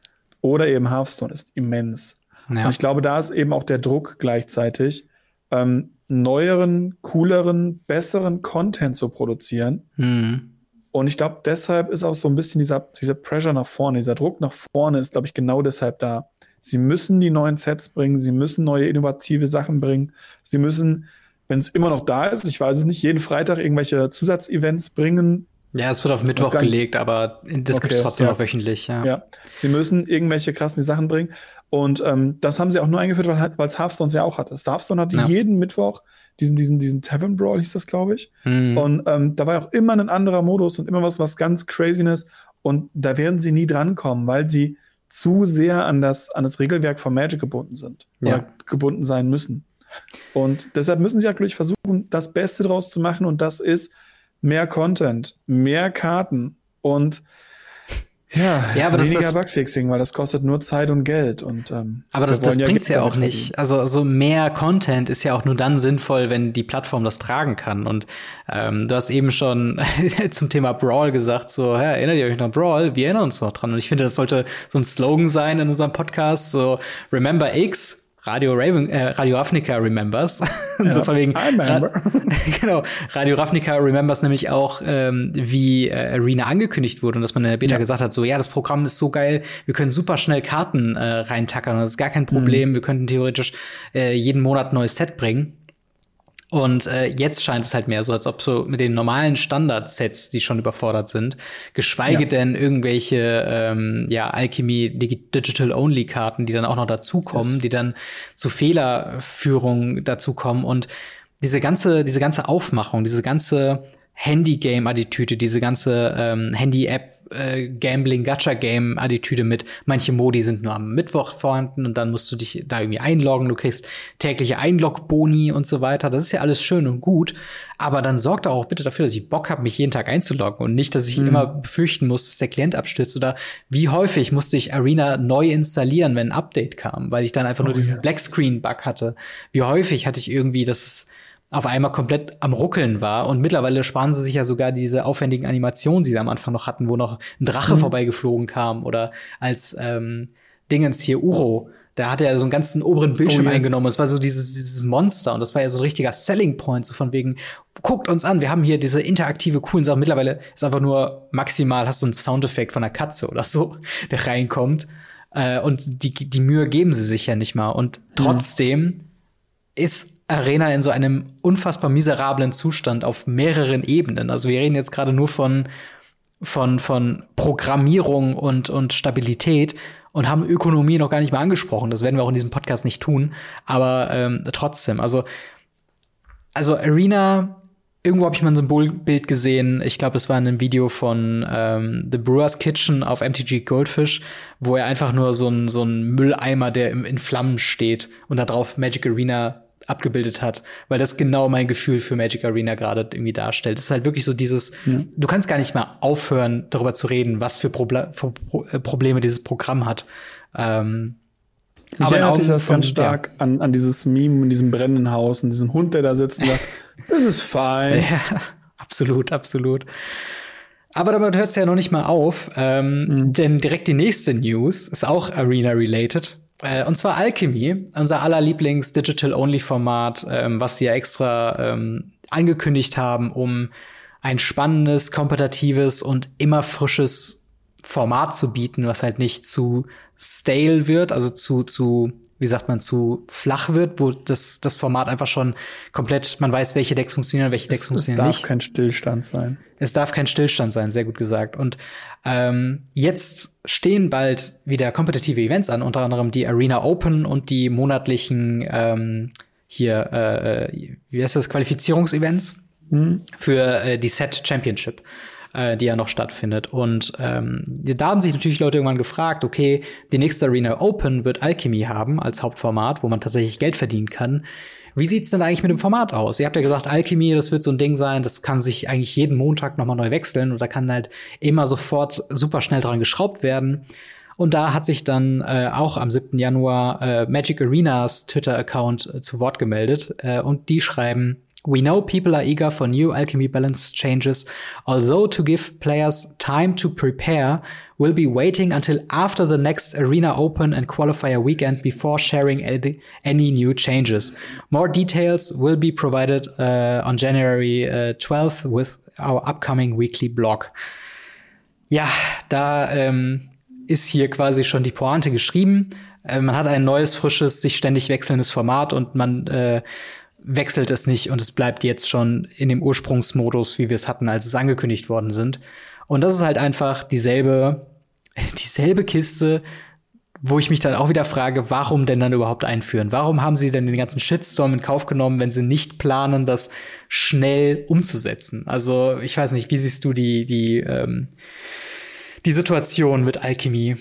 oder eben Hearthstone ist immens. Ja. Und ich glaube, da ist eben auch der Druck gleichzeitig, ähm, neueren, cooleren, besseren Content zu produzieren. Mhm. Und ich glaube, deshalb ist auch so ein bisschen dieser, dieser Pressure nach vorne, dieser Druck nach vorne ist, glaube ich, genau deshalb da. Sie müssen die neuen Sets bringen, sie müssen neue innovative Sachen bringen, sie müssen, wenn es immer noch da ist, ich weiß es nicht, jeden Freitag irgendwelche Zusatzevents bringen, ja, es wird auf Mittwoch gelegt, aber das okay, gibt es trotzdem ja. noch wöchentlich, ja. Ja, sie müssen irgendwelche krassen Sachen bringen. Und ähm, das haben sie auch nur eingeführt, weil es halt, Hearthstone ja auch hatte. Hearthstone hatte ja. jeden Mittwoch diesen, diesen, diesen Tavern Brawl, hieß das, glaube ich. Mhm. Und ähm, da war auch immer ein anderer Modus und immer was, was ganz Craziness. Und da werden sie nie drankommen, weil sie zu sehr an das, an das Regelwerk von Magic gebunden sind. Ja. Oder gebunden sein müssen. Und deshalb müssen sie natürlich versuchen, das Beste draus zu machen. Und das ist mehr Content, mehr Karten und ja, ja aber weniger das, Bugfixing, weil das kostet nur Zeit und Geld. Und, ähm, aber das, das ja bringt's ja auch nicht. Also, also mehr Content ist ja auch nur dann sinnvoll, wenn die Plattform das tragen kann. Und ähm, du hast eben schon zum Thema Brawl gesagt, so, ja, erinnert ihr euch noch Brawl? Wir erinnern uns noch dran. Und ich finde, das sollte so ein Slogan sein in unserem Podcast, so Remember X, Radio Raven, äh, Radio Ravnica Remembers. Ja, so von wegen. Ra genau. Radio Ravnica Remembers nämlich auch, ähm, wie äh, Arena angekündigt wurde und dass man in der Beta ja. gesagt hat, so ja, das Programm ist so geil, wir können super schnell Karten äh, reintackern, das ist gar kein Problem, mhm. wir könnten theoretisch äh, jeden Monat ein neues Set bringen. Und äh, jetzt scheint es halt mehr so, als ob so mit den normalen Standard-Sets, die schon überfordert sind, geschweige ja. denn irgendwelche ähm, ja, Alchemy Digital-Only-Karten, die dann auch noch dazukommen, yes. die dann zu Fehlerführung dazukommen und diese ganze, diese ganze Aufmachung, diese ganze Handy-Game-Attitüde, diese ganze ähm, Handy-App Gambling-Gacha-Game-Attitüde mit, manche Modi sind nur am Mittwoch vorhanden und dann musst du dich da irgendwie einloggen, du kriegst tägliche Einlog-Boni und so weiter. Das ist ja alles schön und gut, aber dann sorgt auch bitte dafür, dass ich Bock habe, mich jeden Tag einzuloggen und nicht, dass ich mhm. immer befürchten muss, dass der Klient abstürzt oder wie häufig musste ich Arena neu installieren, wenn ein Update kam, weil ich dann einfach oh, nur diesen yes. Blackscreen-Bug hatte. Wie häufig hatte ich irgendwie, dass es auf einmal komplett am Ruckeln war. Und mittlerweile sparen sie sich ja sogar diese aufwendigen Animationen, die sie am Anfang noch hatten, wo noch ein Drache mhm. vorbeigeflogen kam oder als ähm, Dingens hier Uro. Da hat er so einen ganzen oberen Bildschirm oh, eingenommen. Es war so dieses, dieses Monster und das war ja so ein richtiger Selling Point, so von wegen, guckt uns an, wir haben hier diese interaktive, coolen Sachen. Mittlerweile ist einfach nur maximal, hast du einen Soundeffekt von einer Katze oder so, der reinkommt. Äh, und die, die Mühe geben sie sich ja nicht mal. Und trotzdem mhm. ist Arena in so einem unfassbar miserablen Zustand auf mehreren Ebenen. Also wir reden jetzt gerade nur von, von, von Programmierung und, und Stabilität und haben Ökonomie noch gar nicht mal angesprochen. Das werden wir auch in diesem Podcast nicht tun. Aber ähm, trotzdem, also, also Arena, irgendwo habe ich mal ein Symbolbild gesehen. Ich glaube, es war in einem Video von ähm, The Brewer's Kitchen auf MTG Goldfish, wo er einfach nur so ein, so ein Mülleimer, der in Flammen steht und da drauf Magic Arena abgebildet hat, weil das genau mein Gefühl für Magic Arena gerade irgendwie darstellt. Es ist halt wirklich so dieses, ja. du kannst gar nicht mal aufhören, darüber zu reden, was für, Proble für Pro äh, Probleme dieses Programm hat. Ähm, ich aber erinnert dich das ganz stark ja. an, an dieses Meme in diesem brennenden Haus und diesem Hund, der da sitzt und sagt, das ist fein. Ja, absolut, absolut. Aber damit hört es ja noch nicht mal auf, ähm, mhm. denn direkt die nächste News ist auch Arena-related. Äh, und zwar Alchemy, unser aller Lieblings-Digital-Only-Format, ähm, was sie ja extra ähm, angekündigt haben, um ein spannendes, kompetitives und immer frisches Format zu bieten, was halt nicht zu stale wird, also zu, zu wie sagt man, zu flach wird, wo das, das Format einfach schon komplett, man weiß, welche Decks funktionieren, welche Decks es, funktionieren nicht. Es darf kein Stillstand sein. Es darf kein Stillstand sein, sehr gut gesagt. Und ähm, jetzt stehen bald wieder kompetitive Events an, unter anderem die Arena Open und die monatlichen ähm, hier, äh, äh wie heißt das, Qualifizierungsevents mhm. für äh, die Set Championship äh, die ja noch stattfindet. Und ähm, da haben sich natürlich Leute irgendwann gefragt, okay, die nächste Arena Open wird Alchemy haben als Hauptformat, wo man tatsächlich Geld verdienen kann. Wie sieht's denn eigentlich mit dem Format aus? Ihr habt ja gesagt, Alchemy, das wird so ein Ding sein, das kann sich eigentlich jeden Montag nochmal neu wechseln und da kann halt immer sofort super schnell dran geschraubt werden. Und da hat sich dann äh, auch am 7. Januar äh, Magic Arenas Twitter-Account äh, zu Wort gemeldet äh, und die schreiben, We know people are eager for new Alchemy balance changes, although to give players time to prepare, we'll be waiting until after the next Arena Open and Qualifier weekend before sharing any new changes. More details will be provided uh, on January uh, 12th with our upcoming weekly blog. Ja, da ähm, ist hier quasi schon die Pointe geschrieben. Äh, man hat ein neues, frisches, sich ständig wechselndes Format und man äh, wechselt es nicht und es bleibt jetzt schon in dem Ursprungsmodus, wie wir es hatten, als es angekündigt worden sind. Und das ist halt einfach dieselbe, dieselbe Kiste, wo ich mich dann auch wieder frage, warum denn dann überhaupt einführen? Warum haben sie denn den ganzen Shitstorm in Kauf genommen, wenn sie nicht planen, das schnell umzusetzen? Also, ich weiß nicht, wie siehst du die, die, ähm, die Situation mit Alchemy?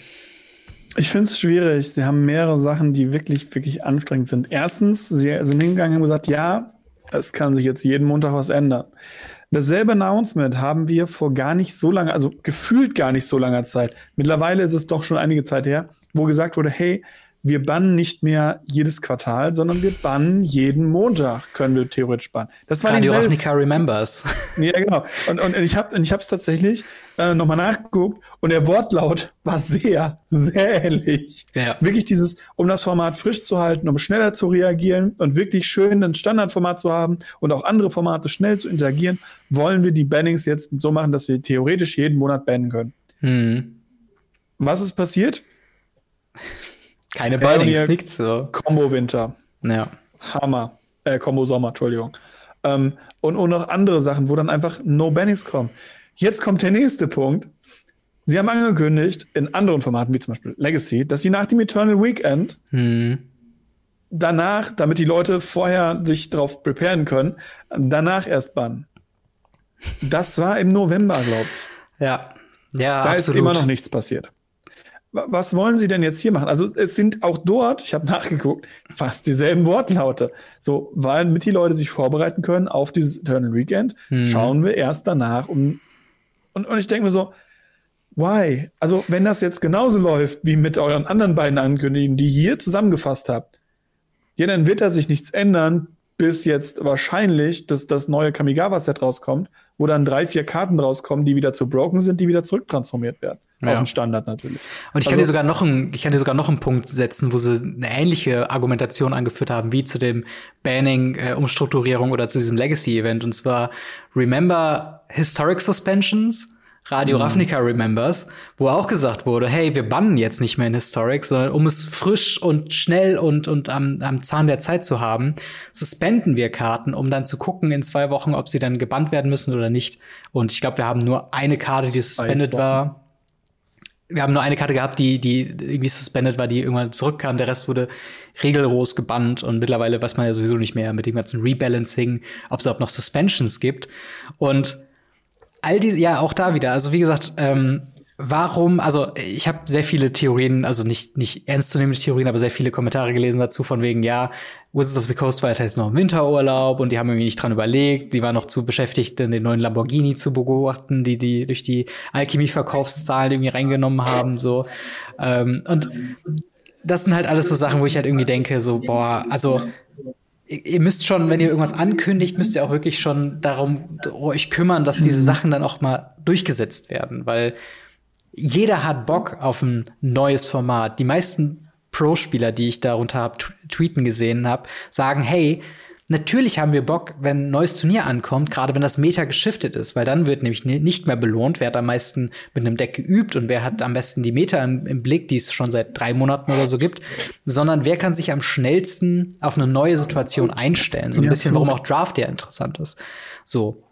Ich finde es schwierig. Sie haben mehrere Sachen, die wirklich, wirklich anstrengend sind. Erstens, sie sind hingegangen und gesagt, ja, es kann sich jetzt jeden Montag was ändern. Dasselbe Announcement haben wir vor gar nicht so lange, also gefühlt gar nicht so langer Zeit. Mittlerweile ist es doch schon einige Zeit her, wo gesagt wurde, hey, wir bannen nicht mehr jedes Quartal, sondern wir bannen jeden Montag, können wir theoretisch bannen. Das war Radio Ravnica Remembers. Ja, genau. Und, und ich habe ich es tatsächlich äh, nochmal nachgeguckt und der Wortlaut war sehr, sehr ähnlich. Ja. Wirklich dieses, um das Format frisch zu halten, um schneller zu reagieren und wirklich schön ein Standardformat zu haben und auch andere Formate schnell zu interagieren, wollen wir die Bannings jetzt so machen, dass wir theoretisch jeden Monat bannen können. Hm. Was ist passiert? Keine Bannings, nichts so. Combo Winter. Ja. Hammer. Äh, Combo Sommer, Entschuldigung. Ähm, und, und noch andere Sachen, wo dann einfach No Bannings kommen. Jetzt kommt der nächste Punkt. Sie haben angekündigt, in anderen Formaten, wie zum Beispiel Legacy, dass sie nach dem Eternal Weekend hm. danach, damit die Leute vorher sich darauf preparen können, danach erst bannen. Das war im November, glaube ich. Ja. Ja, da absolut. ist immer noch nichts passiert. Was wollen Sie denn jetzt hier machen? Also es sind auch dort, ich habe nachgeguckt, fast dieselben Wortlaute. So, weil mit die Leute sich vorbereiten können auf dieses Eternal Weekend, hm. schauen wir erst danach um und, und ich denke mir so, why? Also, wenn das jetzt genauso läuft wie mit euren anderen beiden Ankündigungen, die ihr hier zusammengefasst habt, ja, dann wird da sich nichts ändern, bis jetzt wahrscheinlich dass das neue Kamigawa-Set rauskommt, wo dann drei, vier Karten rauskommen, die wieder zu broken sind, die wieder zurücktransformiert werden. Ja. Aus dem Standard natürlich. Und ich kann, also, dir sogar noch ein, ich kann dir sogar noch einen Punkt setzen, wo sie eine ähnliche Argumentation angeführt haben, wie zu dem Banning, äh, Umstrukturierung oder zu diesem Legacy-Event. Und zwar Remember Historic Suspensions? Radio mhm. Ravnica Remembers, wo auch gesagt wurde, hey, wir bannen jetzt nicht mehr in Historic, sondern um es frisch und schnell und, und am, am Zahn der Zeit zu haben, suspenden wir Karten, um dann zu gucken in zwei Wochen, ob sie dann gebannt werden müssen oder nicht. Und ich glaube, wir haben nur eine Karte, die suspended war wir haben nur eine Karte gehabt, die, die irgendwie suspended war, die irgendwann zurückkam. Der Rest wurde regellos gebannt und mittlerweile weiß man ja sowieso nicht mehr mit dem ganzen Rebalancing, ob es überhaupt noch Suspensions gibt. Und all diese, ja, auch da wieder. Also wie gesagt, ähm, warum, also ich habe sehr viele Theorien, also nicht, nicht ernstzunehmende Theorien, aber sehr viele Kommentare gelesen dazu, von wegen, ja, Wizards of the Coast war jetzt noch im Winterurlaub und die haben irgendwie nicht dran überlegt, die waren noch zu beschäftigt, den neuen Lamborghini zu beobachten, die die durch die Alchemie-Verkaufszahlen irgendwie reingenommen haben, so. Ähm, und das sind halt alles so Sachen, wo ich halt irgendwie denke, so, boah, also ihr müsst schon, wenn ihr irgendwas ankündigt, müsst ihr auch wirklich schon darum euch kümmern, dass diese Sachen dann auch mal durchgesetzt werden, weil jeder hat Bock auf ein neues Format. Die meisten Pro-Spieler, die ich darunter hab, tweeten gesehen habe, sagen, hey, natürlich haben wir Bock, wenn ein neues Turnier ankommt, gerade wenn das Meta geschiftet ist, weil dann wird nämlich nicht mehr belohnt, wer hat am meisten mit einem Deck geübt und wer hat am besten die Meta im, im Blick, die es schon seit drei Monaten oder so gibt, sondern wer kann sich am schnellsten auf eine neue Situation einstellen. So ein ja, bisschen, warum auch Draft ja interessant ist. So.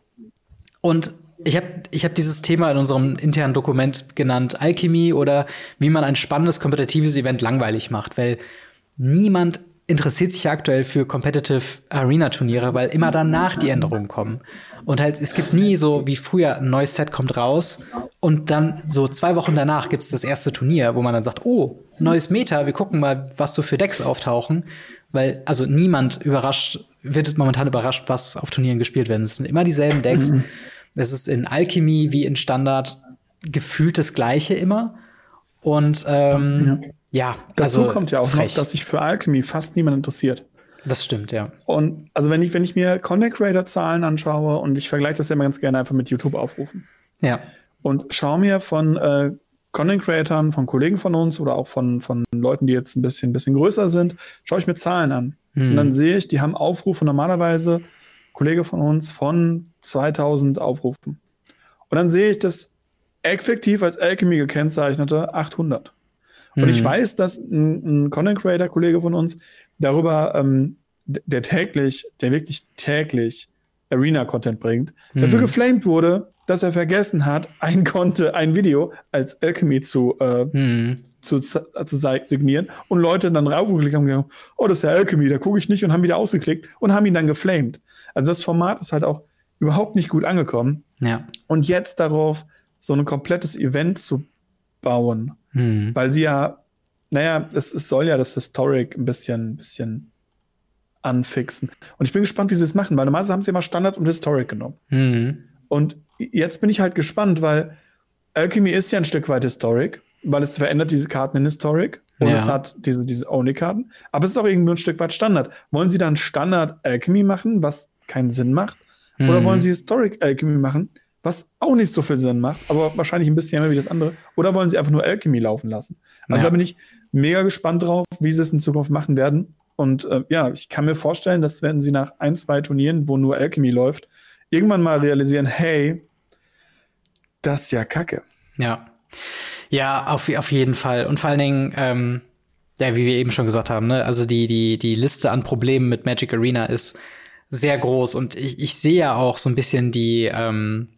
Und ich habe ich hab dieses Thema in unserem internen Dokument genannt, Alchemie oder wie man ein spannendes kompetitives Event langweilig macht, weil niemand interessiert sich ja aktuell für Competitive Arena Turniere, weil immer danach die Änderungen kommen. Und halt, es gibt nie so wie früher ein neues Set kommt raus und dann so zwei Wochen danach gibt es das erste Turnier, wo man dann sagt, oh, neues Meta, wir gucken mal, was so für Decks auftauchen. Weil, also niemand überrascht, wird momentan überrascht, was auf Turnieren gespielt werden. Es sind immer dieselben Decks. Mhm. Es ist in Alchemy wie in Standard gefühlt das Gleiche immer. Und ähm, ja. ja dazu also kommt ja auch frech. noch, dass sich für Alchemy fast niemand interessiert. Das stimmt, ja. Und also wenn ich, wenn ich mir Content Creator Zahlen anschaue und ich vergleiche das ja immer ganz gerne einfach mit YouTube aufrufen. Ja. Und schaue mir von äh, Content Creatern, von Kollegen von uns oder auch von, von Leuten, die jetzt ein bisschen, ein bisschen größer sind, schaue ich mir Zahlen an. Hm. Und dann sehe ich, die haben Aufrufe normalerweise Kollege von uns, von 2000 Aufrufen. Und dann sehe ich das effektiv als Alchemy gekennzeichnete 800. Mhm. Und ich mhm. weiß, dass ein, ein Content Creator Kollege von uns darüber, ähm, der täglich, der wirklich täglich Arena Content bringt, mhm. dafür geflamed wurde, dass er vergessen hat, ein Konto, ein Video als Alchemy zu, äh, mhm. zu, zu signieren und Leute dann raufgeklickt haben und gesagt, oh, das ist ja Alchemy, da gucke ich nicht und haben wieder ausgeklickt und haben ihn dann geflamed. Also das Format ist halt auch überhaupt nicht gut angekommen. Ja. Und jetzt darauf so ein komplettes Event zu bauen, hm. weil sie ja, naja, es, es soll ja das Historic ein bisschen, bisschen anfixen. Und ich bin gespannt, wie sie es machen, weil normalerweise haben sie immer Standard und Historic genommen. Mhm. Und jetzt bin ich halt gespannt, weil Alchemy ist ja ein Stück weit Historic, weil es verändert diese Karten in Historic und ja. es hat diese, diese Only-Karten. Aber es ist auch irgendwie ein Stück weit Standard. Wollen sie dann Standard Alchemy machen, was keinen Sinn macht? Mhm. Oder wollen sie Historic Alchemy machen, was auch nicht so viel Sinn macht, aber wahrscheinlich ein bisschen mehr wie das andere. Oder wollen sie einfach nur Alchemy laufen lassen? Also ja. da bin ich mega gespannt drauf, wie sie es in Zukunft machen werden. Und äh, ja, ich kann mir vorstellen, dass werden sie nach ein, zwei Turnieren, wo nur Alchemy läuft, irgendwann mal realisieren, hey, das ist ja Kacke. Ja. Ja, auf, auf jeden Fall. Und vor allen Dingen, ähm, ja, wie wir eben schon gesagt haben, ne, also die, die, die Liste an Problemen mit Magic Arena ist sehr groß und ich, ich sehe ja auch so ein bisschen die, ähm,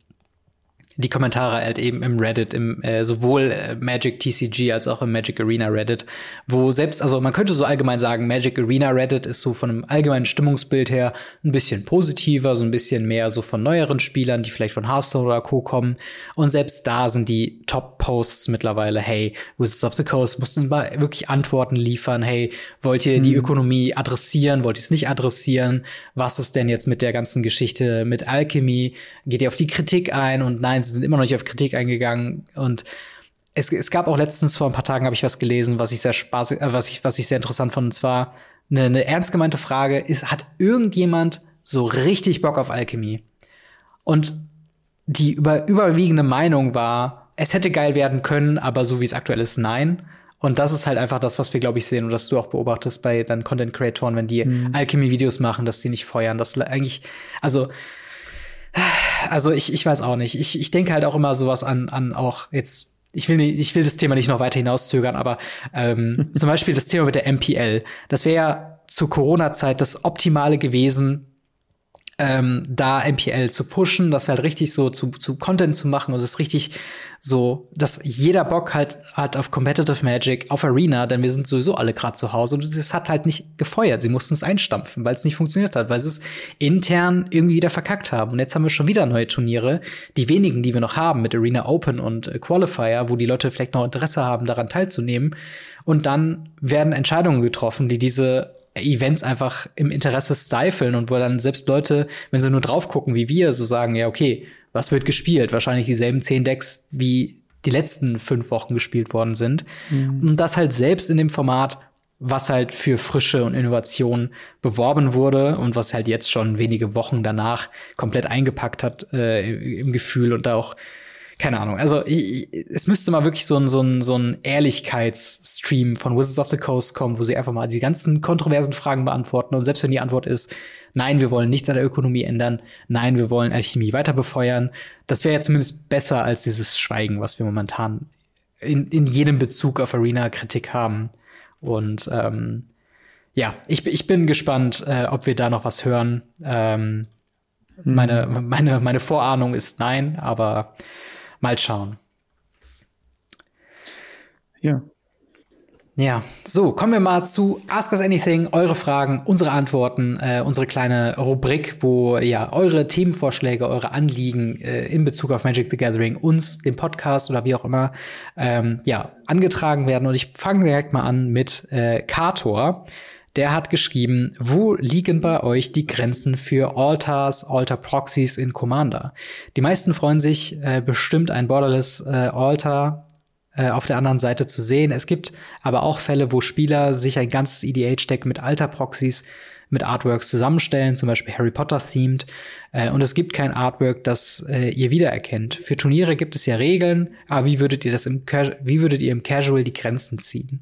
die Kommentare halt eben im Reddit, im äh, sowohl äh, Magic TCG als auch im Magic Arena Reddit, wo selbst, also man könnte so allgemein sagen, Magic Arena Reddit ist so von einem allgemeinen Stimmungsbild her ein bisschen positiver, so ein bisschen mehr so von neueren Spielern, die vielleicht von Hearthstone oder Co. kommen. Und selbst da sind die Top-Posts mittlerweile, hey, Wizards of the Coast, mussten mal wirklich Antworten liefern, hey, wollt ihr mhm. die Ökonomie adressieren, wollt ihr es nicht adressieren? Was ist denn jetzt mit der ganzen Geschichte mit Alchemy? Geht ihr auf die Kritik ein? Und nein, sie sind immer noch nicht auf Kritik eingegangen und es, es gab auch letztens vor ein paar Tagen habe ich was gelesen, was ich sehr spaßig, äh, was ich was ich sehr interessant fand und zwar eine, eine ernst gemeinte Frage ist hat irgendjemand so richtig Bock auf Alchemy? Und die über, überwiegende Meinung war, es hätte geil werden können, aber so wie es aktuell ist, nein. Und das ist halt einfach das, was wir, glaube ich, sehen und was du auch beobachtest bei dann Content Creatoren, wenn die mhm. Alchemy-Videos machen, dass sie nicht feuern. Das eigentlich, also also ich, ich weiß auch nicht. Ich, ich denke halt auch immer sowas an, an auch jetzt ich will, nicht, ich will das Thema nicht noch weiter hinauszögern, aber ähm, zum Beispiel das Thema mit der MPL. Das wäre ja zur Corona-Zeit das Optimale gewesen, ähm, da MPL zu pushen, das halt richtig so zu, zu Content zu machen und das richtig so, dass jeder Bock halt hat auf Competitive Magic, auf Arena, denn wir sind sowieso alle gerade zu Hause und es hat halt nicht gefeuert. Sie mussten es einstampfen, weil es nicht funktioniert hat, weil sie es intern irgendwie wieder verkackt haben. Und jetzt haben wir schon wieder neue Turniere. Die wenigen, die wir noch haben mit Arena Open und äh, Qualifier, wo die Leute vielleicht noch Interesse haben, daran teilzunehmen. Und dann werden Entscheidungen getroffen, die diese Events einfach im Interesse stiflen und wo dann selbst Leute, wenn sie nur drauf gucken, wie wir, so sagen, ja, okay, was wird gespielt? Wahrscheinlich dieselben zehn Decks, wie die letzten fünf Wochen gespielt worden sind. Mhm. Und das halt selbst in dem Format, was halt für Frische und Innovation beworben wurde und was halt jetzt schon wenige Wochen danach komplett eingepackt hat äh, im Gefühl und da auch keine Ahnung. Also ich, es müsste mal wirklich so ein, so ein, so ein Ehrlichkeitsstream von Wizards of the Coast kommen, wo sie einfach mal die ganzen kontroversen Fragen beantworten. Und selbst wenn die Antwort ist, nein, wir wollen nichts an der Ökonomie ändern, nein, wir wollen Alchemie weiter befeuern, das wäre ja zumindest besser als dieses Schweigen, was wir momentan in, in jedem Bezug auf Arena-Kritik haben. Und ähm, ja, ich, ich bin gespannt, äh, ob wir da noch was hören. Ähm, meine, mhm. meine, meine Vorahnung ist nein, aber Mal schauen. Ja. Ja, so, kommen wir mal zu Ask Us Anything, eure Fragen, unsere Antworten, äh, unsere kleine Rubrik, wo ja eure Themenvorschläge, eure Anliegen äh, in Bezug auf Magic the Gathering uns, dem Podcast oder wie auch immer, ähm, ja, angetragen werden. Und ich fange direkt mal an mit äh, Kator der hat geschrieben, wo liegen bei euch die Grenzen für Altars, Altar Proxies in Commander? Die meisten freuen sich äh, bestimmt ein Borderless äh, Altar äh, auf der anderen Seite zu sehen. Es gibt aber auch Fälle, wo Spieler sich ein ganzes EDH-Deck mit Altar Proxies mit Artworks zusammenstellen, zum Beispiel Harry Potter themed. Äh, und es gibt kein Artwork, das äh, ihr wiedererkennt. Für Turniere gibt es ja Regeln, aber wie würdet ihr das im, wie würdet ihr im Casual die Grenzen ziehen?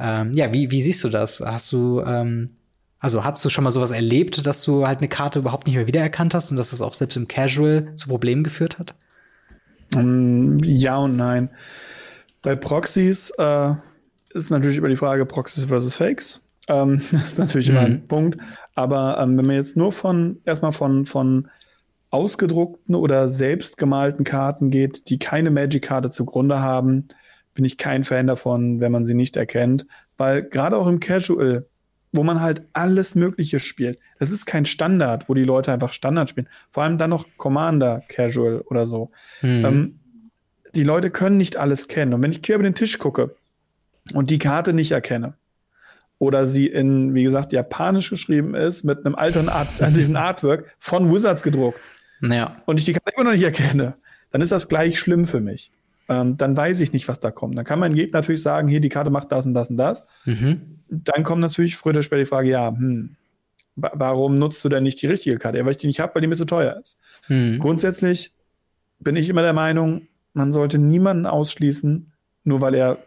Ähm, ja, wie, wie siehst du das? Hast du, ähm, also hast du schon mal sowas erlebt, dass du halt eine Karte überhaupt nicht mehr wiedererkannt hast und dass das auch selbst im Casual zu Problemen geführt hat? Um, ähm, ja und nein. Bei Proxys äh, ist natürlich über die Frage Proxys versus Fakes. Ähm, das ist natürlich mhm. immer ein Punkt. Aber ähm, wenn man jetzt nur von erstmal von, von ausgedruckten oder selbstgemalten Karten geht, die keine Magic-Karte zugrunde haben, bin ich kein Fan davon, wenn man sie nicht erkennt, weil gerade auch im Casual, wo man halt alles Mögliche spielt, das ist kein Standard, wo die Leute einfach Standard spielen. Vor allem dann noch Commander Casual oder so. Mhm. Ähm, die Leute können nicht alles kennen. Und wenn ich quer über den Tisch gucke und die Karte nicht erkenne, oder sie in, wie gesagt, japanisch geschrieben ist, mit einem alternativen Artwork von Wizards gedruckt, ja. und ich die Karte immer noch nicht erkenne, dann ist das gleich schlimm für mich ähm, dann weiß ich nicht, was da kommt. Dann kann mein Gegner natürlich sagen, hier, die Karte macht das und das und das. Mhm. Dann kommt natürlich früher oder später die Frage, ja, hm, warum nutzt du denn nicht die richtige Karte? Ja, weil ich die nicht habe, weil die mir zu teuer ist. Mhm. Grundsätzlich bin ich immer der Meinung, man sollte niemanden ausschließen, nur weil er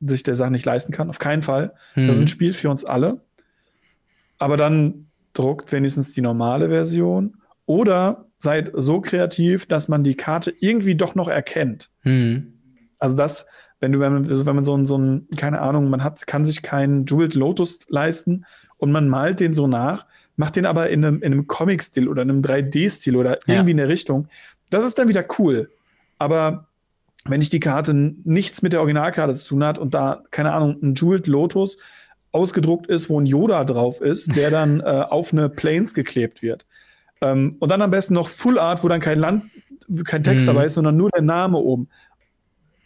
sich der Sache nicht leisten kann. Auf keinen Fall. Mhm. Das ist ein Spiel für uns alle. Aber dann druckt wenigstens die normale Version. Oder seid so kreativ, dass man die Karte irgendwie doch noch erkennt. Mhm. Also das, wenn du, wenn man, also wenn man so ein, so ein, keine Ahnung, man hat, kann sich keinen Jeweled Lotus leisten und man malt den so nach, macht den aber in einem, in einem Comic-Stil oder in einem 3D-Stil oder ja. irgendwie in der Richtung. Das ist dann wieder cool. Aber wenn ich die Karte nichts mit der Originalkarte zu tun hat und da, keine Ahnung, ein Jeweled Lotus ausgedruckt ist, wo ein Yoda drauf ist, der dann äh, auf eine Planes geklebt wird. Ähm, und dann am besten noch Full Art, wo dann kein Land, kein Text mhm. dabei ist, sondern nur der Name oben.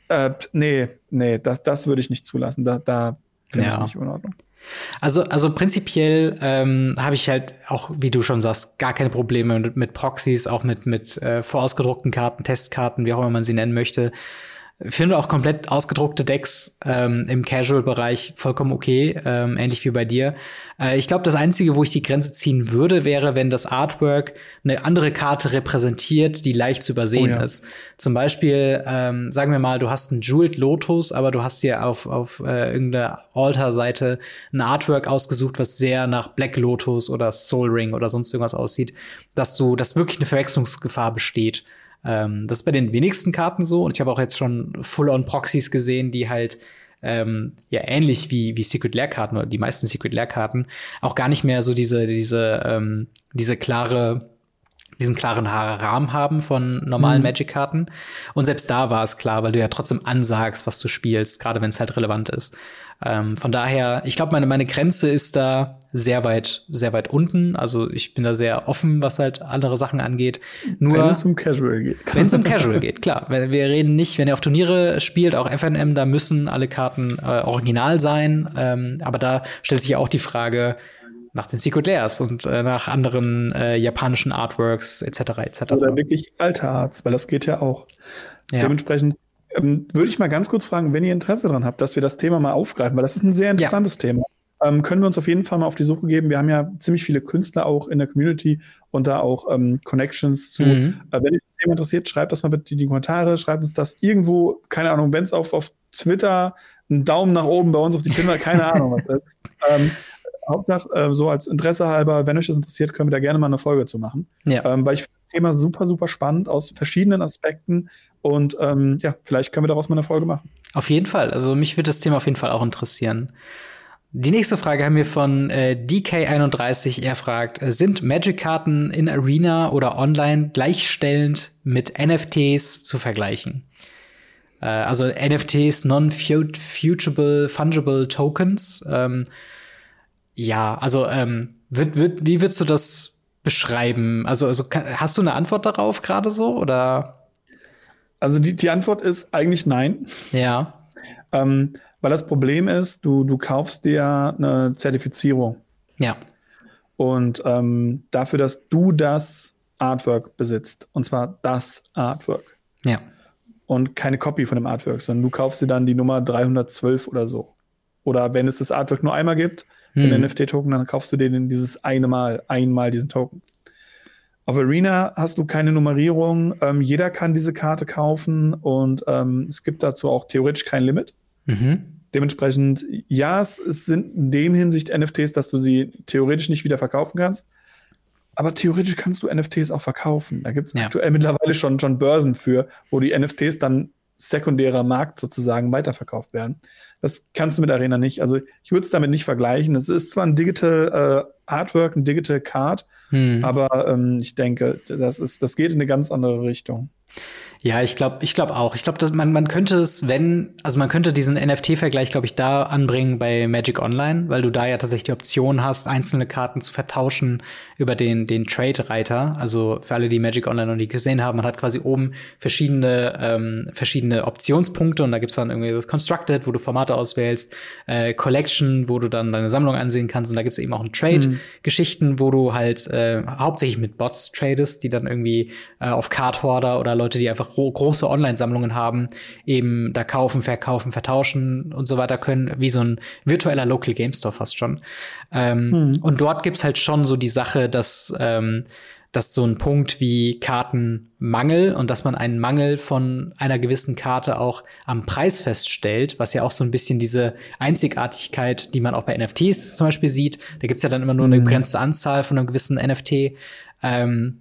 Äh, nee, nee, das, das würde ich nicht zulassen. Da, da finde ja. ich nicht in Ordnung. Also, also prinzipiell ähm, habe ich halt auch, wie du schon sagst, gar keine Probleme mit, mit Proxys, auch mit, mit äh, vorausgedruckten Karten, Testkarten, wie auch immer man sie nennen möchte finde auch komplett ausgedruckte Decks ähm, im Casual-Bereich vollkommen okay, ähm, ähnlich wie bei dir. Äh, ich glaube, das Einzige, wo ich die Grenze ziehen würde, wäre, wenn das Artwork eine andere Karte repräsentiert, die leicht zu übersehen oh, ja. ist. Zum Beispiel, ähm, sagen wir mal, du hast einen Jeweled Lotus, aber du hast dir auf, auf äh, irgendeiner Altar-Seite ein Artwork ausgesucht, was sehr nach Black Lotus oder Soul Ring oder sonst irgendwas aussieht, dass du, dass wirklich eine Verwechslungsgefahr besteht. Ähm, das ist bei den wenigsten Karten so. Und ich habe auch jetzt schon Full-on-Proxys gesehen, die halt ähm, ja ähnlich wie, wie Secret Lair-Karten oder die meisten Secret Lair-Karten auch gar nicht mehr so diese, diese, ähm, diese klare diesen klaren Rahmen haben von normalen mhm. Magic-Karten. Und selbst da war es klar, weil du ja trotzdem ansagst, was du spielst, gerade wenn es halt relevant ist. Ähm, von daher, ich glaube, meine, meine Grenze ist da sehr weit, sehr weit unten. Also ich bin da sehr offen, was halt andere Sachen angeht. Nur wenn es um Casual geht. Wenn es um Casual geht, klar. Wir reden nicht, wenn ihr auf Turniere spielt, auch FNM, da müssen alle Karten äh, original sein. Ähm, aber da stellt sich ja auch die Frage, nach den Secret Layers und äh, nach anderen äh, japanischen Artworks etc. etc. Oder wirklich alte Arts, weil das geht ja auch. Ja. Dementsprechend ähm, würde ich mal ganz kurz fragen, wenn ihr Interesse daran habt, dass wir das Thema mal aufgreifen, weil das ist ein sehr interessantes ja. Thema. Ähm, können wir uns auf jeden Fall mal auf die Suche geben. Wir haben ja ziemlich viele Künstler auch in der Community und da auch ähm, Connections zu. Mhm. Äh, wenn euch das Thema interessiert, schreibt das mal bitte in die Kommentare, schreibt uns das irgendwo, keine Ahnung, wenn es auf, auf Twitter einen Daumen nach oben bei uns auf die Kinder, keine Ahnung was ist. Ähm, Hauptsache, äh, so als Interesse halber, wenn euch das interessiert, können wir da gerne mal eine Folge zu machen. Ja. Ähm, weil ich Thema super, super spannend aus verschiedenen Aspekten. Und ähm, ja, vielleicht können wir daraus mal eine Folge machen. Auf jeden Fall. Also mich wird das Thema auf jeden Fall auch interessieren. Die nächste Frage haben wir von äh, DK31. Er fragt, äh, sind Magic-Karten in Arena oder online gleichstellend mit NFTs zu vergleichen? Äh, also NFTs, Non-Futable Fungible Tokens. Ähm, ja, also ähm, wird, wird, wie würdest du das beschreiben? Also, also hast du eine Antwort darauf gerade so oder? Also die, die Antwort ist eigentlich nein. Ja. Ähm, weil das Problem ist, du, du kaufst dir eine Zertifizierung. Ja. Und ähm, dafür, dass du das Artwork besitzt. Und zwar das Artwork. Ja. Und keine Copy von dem Artwork, sondern du kaufst dir dann die Nummer 312 oder so. Oder wenn es das Artwork nur einmal gibt, hm. den NFT-Token, dann kaufst du den dieses eine Mal, einmal diesen Token. Auf Arena hast du keine Nummerierung. Ähm, jeder kann diese Karte kaufen und ähm, es gibt dazu auch theoretisch kein Limit. Mhm. Dementsprechend, ja, es, es, sind in dem Hinsicht NFTs, dass du sie theoretisch nicht wieder verkaufen kannst. Aber theoretisch kannst du NFTs auch verkaufen. Da gibt es ja. aktuell mittlerweile schon, schon Börsen für, wo die NFTs dann sekundärer Markt sozusagen weiterverkauft werden. Das kannst du mit Arena nicht. Also ich würde es damit nicht vergleichen. Es ist zwar ein Digital äh, Artwork, ein Digital Card, hm. aber ähm, ich denke, das ist, das geht in eine ganz andere Richtung. Ja, ich glaube, ich glaube auch. Ich glaube, man man könnte es, wenn, also man könnte diesen NFT-Vergleich, glaube ich, da anbringen bei Magic Online, weil du da ja tatsächlich die Option hast, einzelne Karten zu vertauschen über den den Trade-Reiter. Also für alle, die Magic Online noch nie gesehen haben, man hat quasi oben verschiedene ähm, verschiedene Optionspunkte und da gibt's dann irgendwie das Constructed, wo du Formate auswählst, äh, Collection, wo du dann deine Sammlung ansehen kannst und da gibt's eben auch ein Trade-Geschichten, mhm. wo du halt äh, hauptsächlich mit Bots tradest, die dann irgendwie äh, auf Card Hoarder oder Leute, die einfach gro große Online-Sammlungen haben, eben da kaufen, verkaufen, vertauschen und so weiter können, wie so ein virtueller Local Game Store fast schon. Ähm, mhm. Und dort gibt's halt schon so die Sache, dass ähm, dass so ein Punkt wie Kartenmangel und dass man einen Mangel von einer gewissen Karte auch am Preis feststellt, was ja auch so ein bisschen diese Einzigartigkeit, die man auch bei NFTs zum Beispiel sieht. Da gibt's ja dann immer nur eine mhm. begrenzte Anzahl von einem gewissen NFT. Ähm,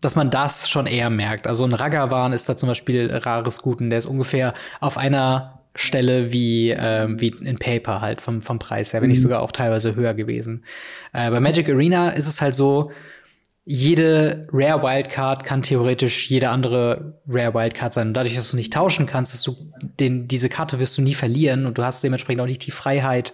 dass man das schon eher merkt. Also ein Ragavan ist da zum Beispiel rares Guten, der ist ungefähr auf einer Stelle wie, ähm, wie in Paper halt vom, vom Preis her, wenn nicht mhm. sogar auch teilweise höher gewesen. Äh, bei Magic Arena ist es halt so, jede Rare Wildcard kann theoretisch jede andere Rare Wildcard sein. Und dadurch, dass du nicht tauschen kannst, dass du den, diese Karte wirst du nie verlieren und du hast dementsprechend auch nicht die Freiheit,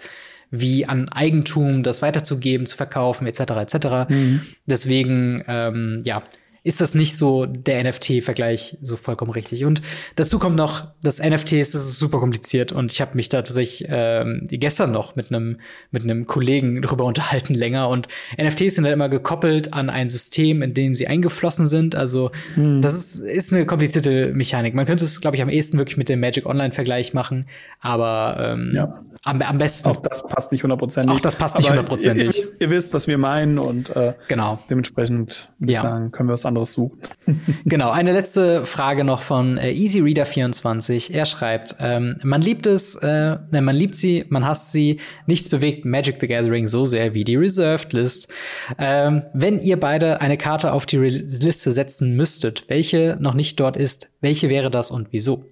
wie an Eigentum das weiterzugeben, zu verkaufen, etc. etc. Mhm. Deswegen, ähm, ja, ist das nicht so der NFT-Vergleich so vollkommen richtig. Und dazu kommt noch, das NFTs, das ist super kompliziert und ich habe mich da tatsächlich ähm, gestern noch mit einem mit einem Kollegen drüber unterhalten länger und NFTs sind halt immer gekoppelt an ein System, in dem sie eingeflossen sind. Also hm. das ist, ist eine komplizierte Mechanik. Man könnte es, glaube ich, am ehesten wirklich mit dem Magic Online-Vergleich machen, aber ähm, ja. Am, am besten. Auch das passt nicht hundertprozentig. Auch das passt nicht hundertprozentig. Ihr, ihr, wisst, ihr wisst, was wir meinen und äh, genau. dementsprechend würde ja. ich sagen, können wir was anderes suchen. genau, eine letzte Frage noch von äh, EasyReader24. Er schreibt, ähm, man liebt es, äh, man liebt sie, man hasst sie, nichts bewegt Magic the Gathering so sehr wie die Reserved List. Ähm, wenn ihr beide eine Karte auf die Re Liste setzen müsstet, welche noch nicht dort ist, welche wäre das und wieso?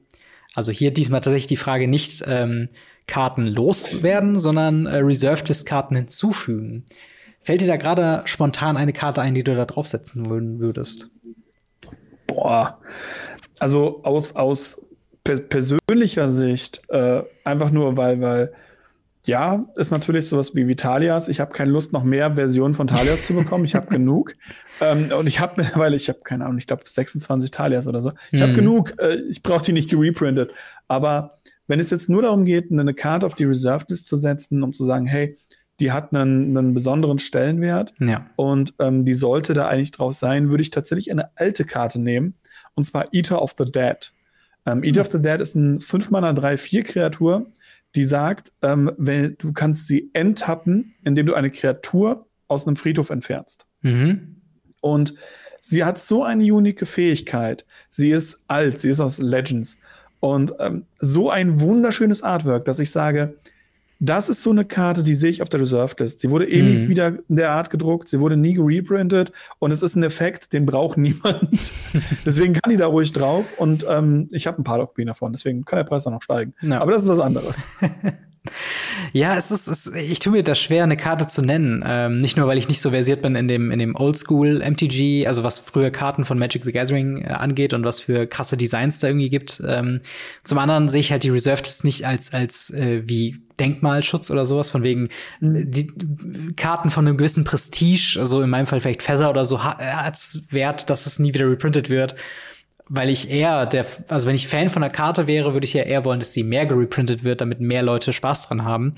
Also hier diesmal tatsächlich die Frage nicht ähm, Karten loswerden, sondern äh, Reserved List Karten hinzufügen. Fällt dir da gerade spontan eine Karte ein, die du da draufsetzen würdest? Boah, also aus, aus per persönlicher Sicht, äh, einfach nur, weil, weil, ja, ist natürlich sowas wie Vitalias. Ich habe keine Lust, noch mehr Versionen von Talias zu bekommen. Ich habe genug. Ähm, und ich habe mittlerweile, ich habe keine Ahnung, ich glaube 26 Talias oder so. Ich habe mhm. genug. Äh, ich brauche die nicht gereprintet. Aber wenn es jetzt nur darum geht, eine Karte auf die Reserved List zu setzen, um zu sagen, hey, die hat einen, einen besonderen Stellenwert ja. und ähm, die sollte da eigentlich drauf sein, würde ich tatsächlich eine alte Karte nehmen und zwar Eater of the Dead. Ähm, Eater mhm. of the Dead ist ein 5 Mana 3-4 Kreatur, die sagt, ähm, wenn, du kannst sie enttappen, indem du eine Kreatur aus einem Friedhof entfernst. Mhm. Und sie hat so eine unique Fähigkeit. Sie ist alt, sie ist aus Legends. Und ähm, so ein wunderschönes Artwork, dass ich sage, das ist so eine Karte, die sehe ich auf der Reserved List. Sie wurde eh mhm. nie wieder in der Art gedruckt, sie wurde nie gereprintet und es ist ein Effekt, den braucht niemand. deswegen kann die da ruhig drauf und ähm, ich habe ein paar Kopien davon, deswegen kann der Preis dann noch steigen. Ja. Aber das ist was anderes. Ja, es ist, es, ich tue mir das schwer, eine Karte zu nennen. Ähm, nicht nur, weil ich nicht so versiert bin in dem, in dem Oldschool MTG, also was früher Karten von Magic the Gathering äh, angeht und was für krasse Designs da irgendwie gibt. Ähm, zum anderen sehe ich halt die Reserved nicht als, als äh, wie Denkmalschutz oder sowas, von wegen mhm. die Karten von einem gewissen Prestige, also in meinem Fall vielleicht Feather oder so, hat's Wert, dass es nie wieder reprintet wird weil ich eher der, also wenn ich Fan von der Karte wäre, würde ich ja eher wollen, dass sie mehr gereprintet wird, damit mehr Leute Spaß dran haben.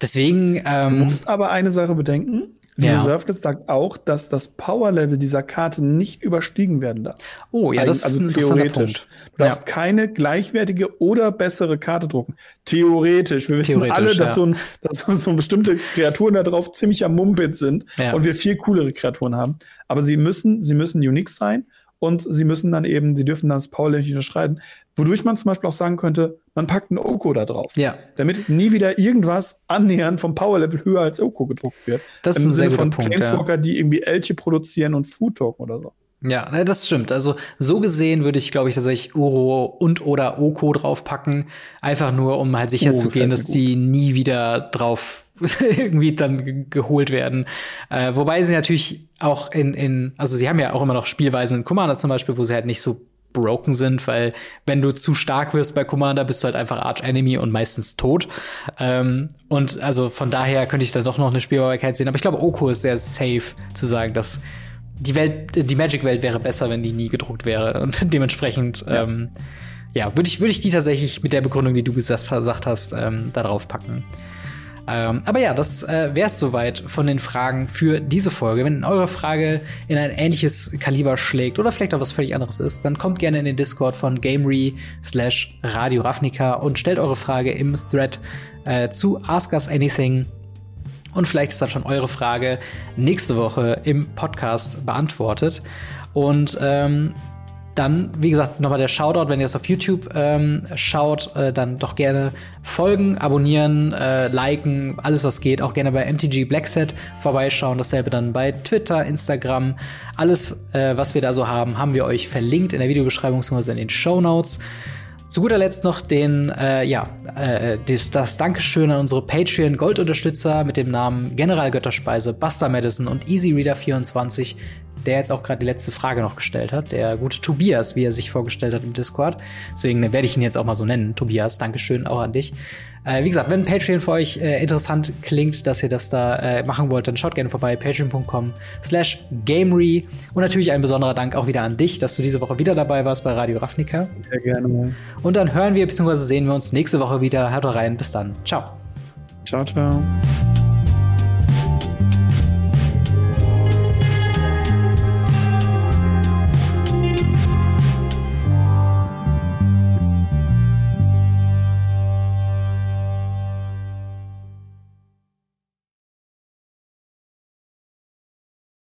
Deswegen. Ähm, du musst aber eine Sache bedenken. Die ja. Reserve List sagt auch, dass das Power-Level dieser Karte nicht überstiegen werden darf. Oh, ja, das also ist ein theoretisch. Punkt. Du darfst ja. keine gleichwertige oder bessere Karte drucken. Theoretisch. Wir wissen Theoretisch, alle, dass, ja. so ein, dass so bestimmte Kreaturen da drauf ziemlich am Mumpit sind und wir viel coolere Kreaturen haben. Aber sie müssen, sie müssen unique sein und sie müssen dann eben, sie dürfen dann das Powerlevel nicht unterschreiten, wodurch man zum Beispiel auch sagen könnte, man packt ein Oko da drauf. Ja. Damit nie wieder irgendwas annähernd vom Powerlevel höher als Oko gedruckt wird. Das ist Im ein Sinne sehr von Punkt, Planeswalker, ja. die irgendwie Elche produzieren und Food Token oder so. Ja, ne, das stimmt. Also so gesehen würde ich, glaube ich, tatsächlich Uro und oder Oko draufpacken, einfach nur, um halt sicher oh, zu gehen, dass die nie wieder drauf irgendwie dann geholt werden. Äh, wobei sie natürlich auch in, in, also sie haben ja auch immer noch Spielweisen in Commander zum Beispiel, wo sie halt nicht so broken sind, weil wenn du zu stark wirst bei Commander, bist du halt einfach Arch Enemy und meistens tot. Ähm, und also von daher könnte ich da doch noch eine Spielbarkeit sehen. Aber ich glaube, Oko ist sehr safe zu sagen, dass die Welt, die Magic-Welt wäre besser, wenn die nie gedruckt wäre. Und dementsprechend, ja, ähm, ja würde ich, würde ich die tatsächlich mit der Begründung, die du gesagt hast, ähm, da drauf packen. Ähm, aber ja, das äh, wäre es soweit von den Fragen für diese Folge. Wenn eure Frage in ein ähnliches Kaliber schlägt oder vielleicht auch was völlig anderes ist, dann kommt gerne in den Discord von Gamery slash Radio Ravnica und stellt eure Frage im Thread äh, zu Ask Us Anything. Und vielleicht ist dann schon eure Frage nächste Woche im Podcast beantwortet. Und ähm, dann, wie gesagt, nochmal der Shoutout, wenn ihr es auf YouTube ähm, schaut, äh, dann doch gerne folgen, abonnieren, äh, liken, alles was geht. Auch gerne bei MTG Blackset vorbeischauen. Dasselbe dann bei Twitter, Instagram. Alles, äh, was wir da so haben, haben wir euch verlinkt in der Videobeschreibung bzw. in den Show Notes. Zu guter Letzt noch den, äh, ja, äh, das, das Dankeschön an unsere Patreon-Gold-Unterstützer mit dem Namen General Götterspeise, Buster Madison und EasyReader24 der jetzt auch gerade die letzte Frage noch gestellt hat, der gute Tobias, wie er sich vorgestellt hat im Discord. Deswegen werde ich ihn jetzt auch mal so nennen. Tobias, Dankeschön auch an dich. Äh, wie gesagt, wenn Patreon für euch äh, interessant klingt, dass ihr das da äh, machen wollt, dann schaut gerne vorbei, patreon.com slash gamery. Und natürlich ein besonderer Dank auch wieder an dich, dass du diese Woche wieder dabei warst bei Radio Ravnica. Sehr gerne. Und dann hören wir bzw. sehen wir uns nächste Woche wieder. Hört rein. Bis dann. Ciao. Ciao, ciao.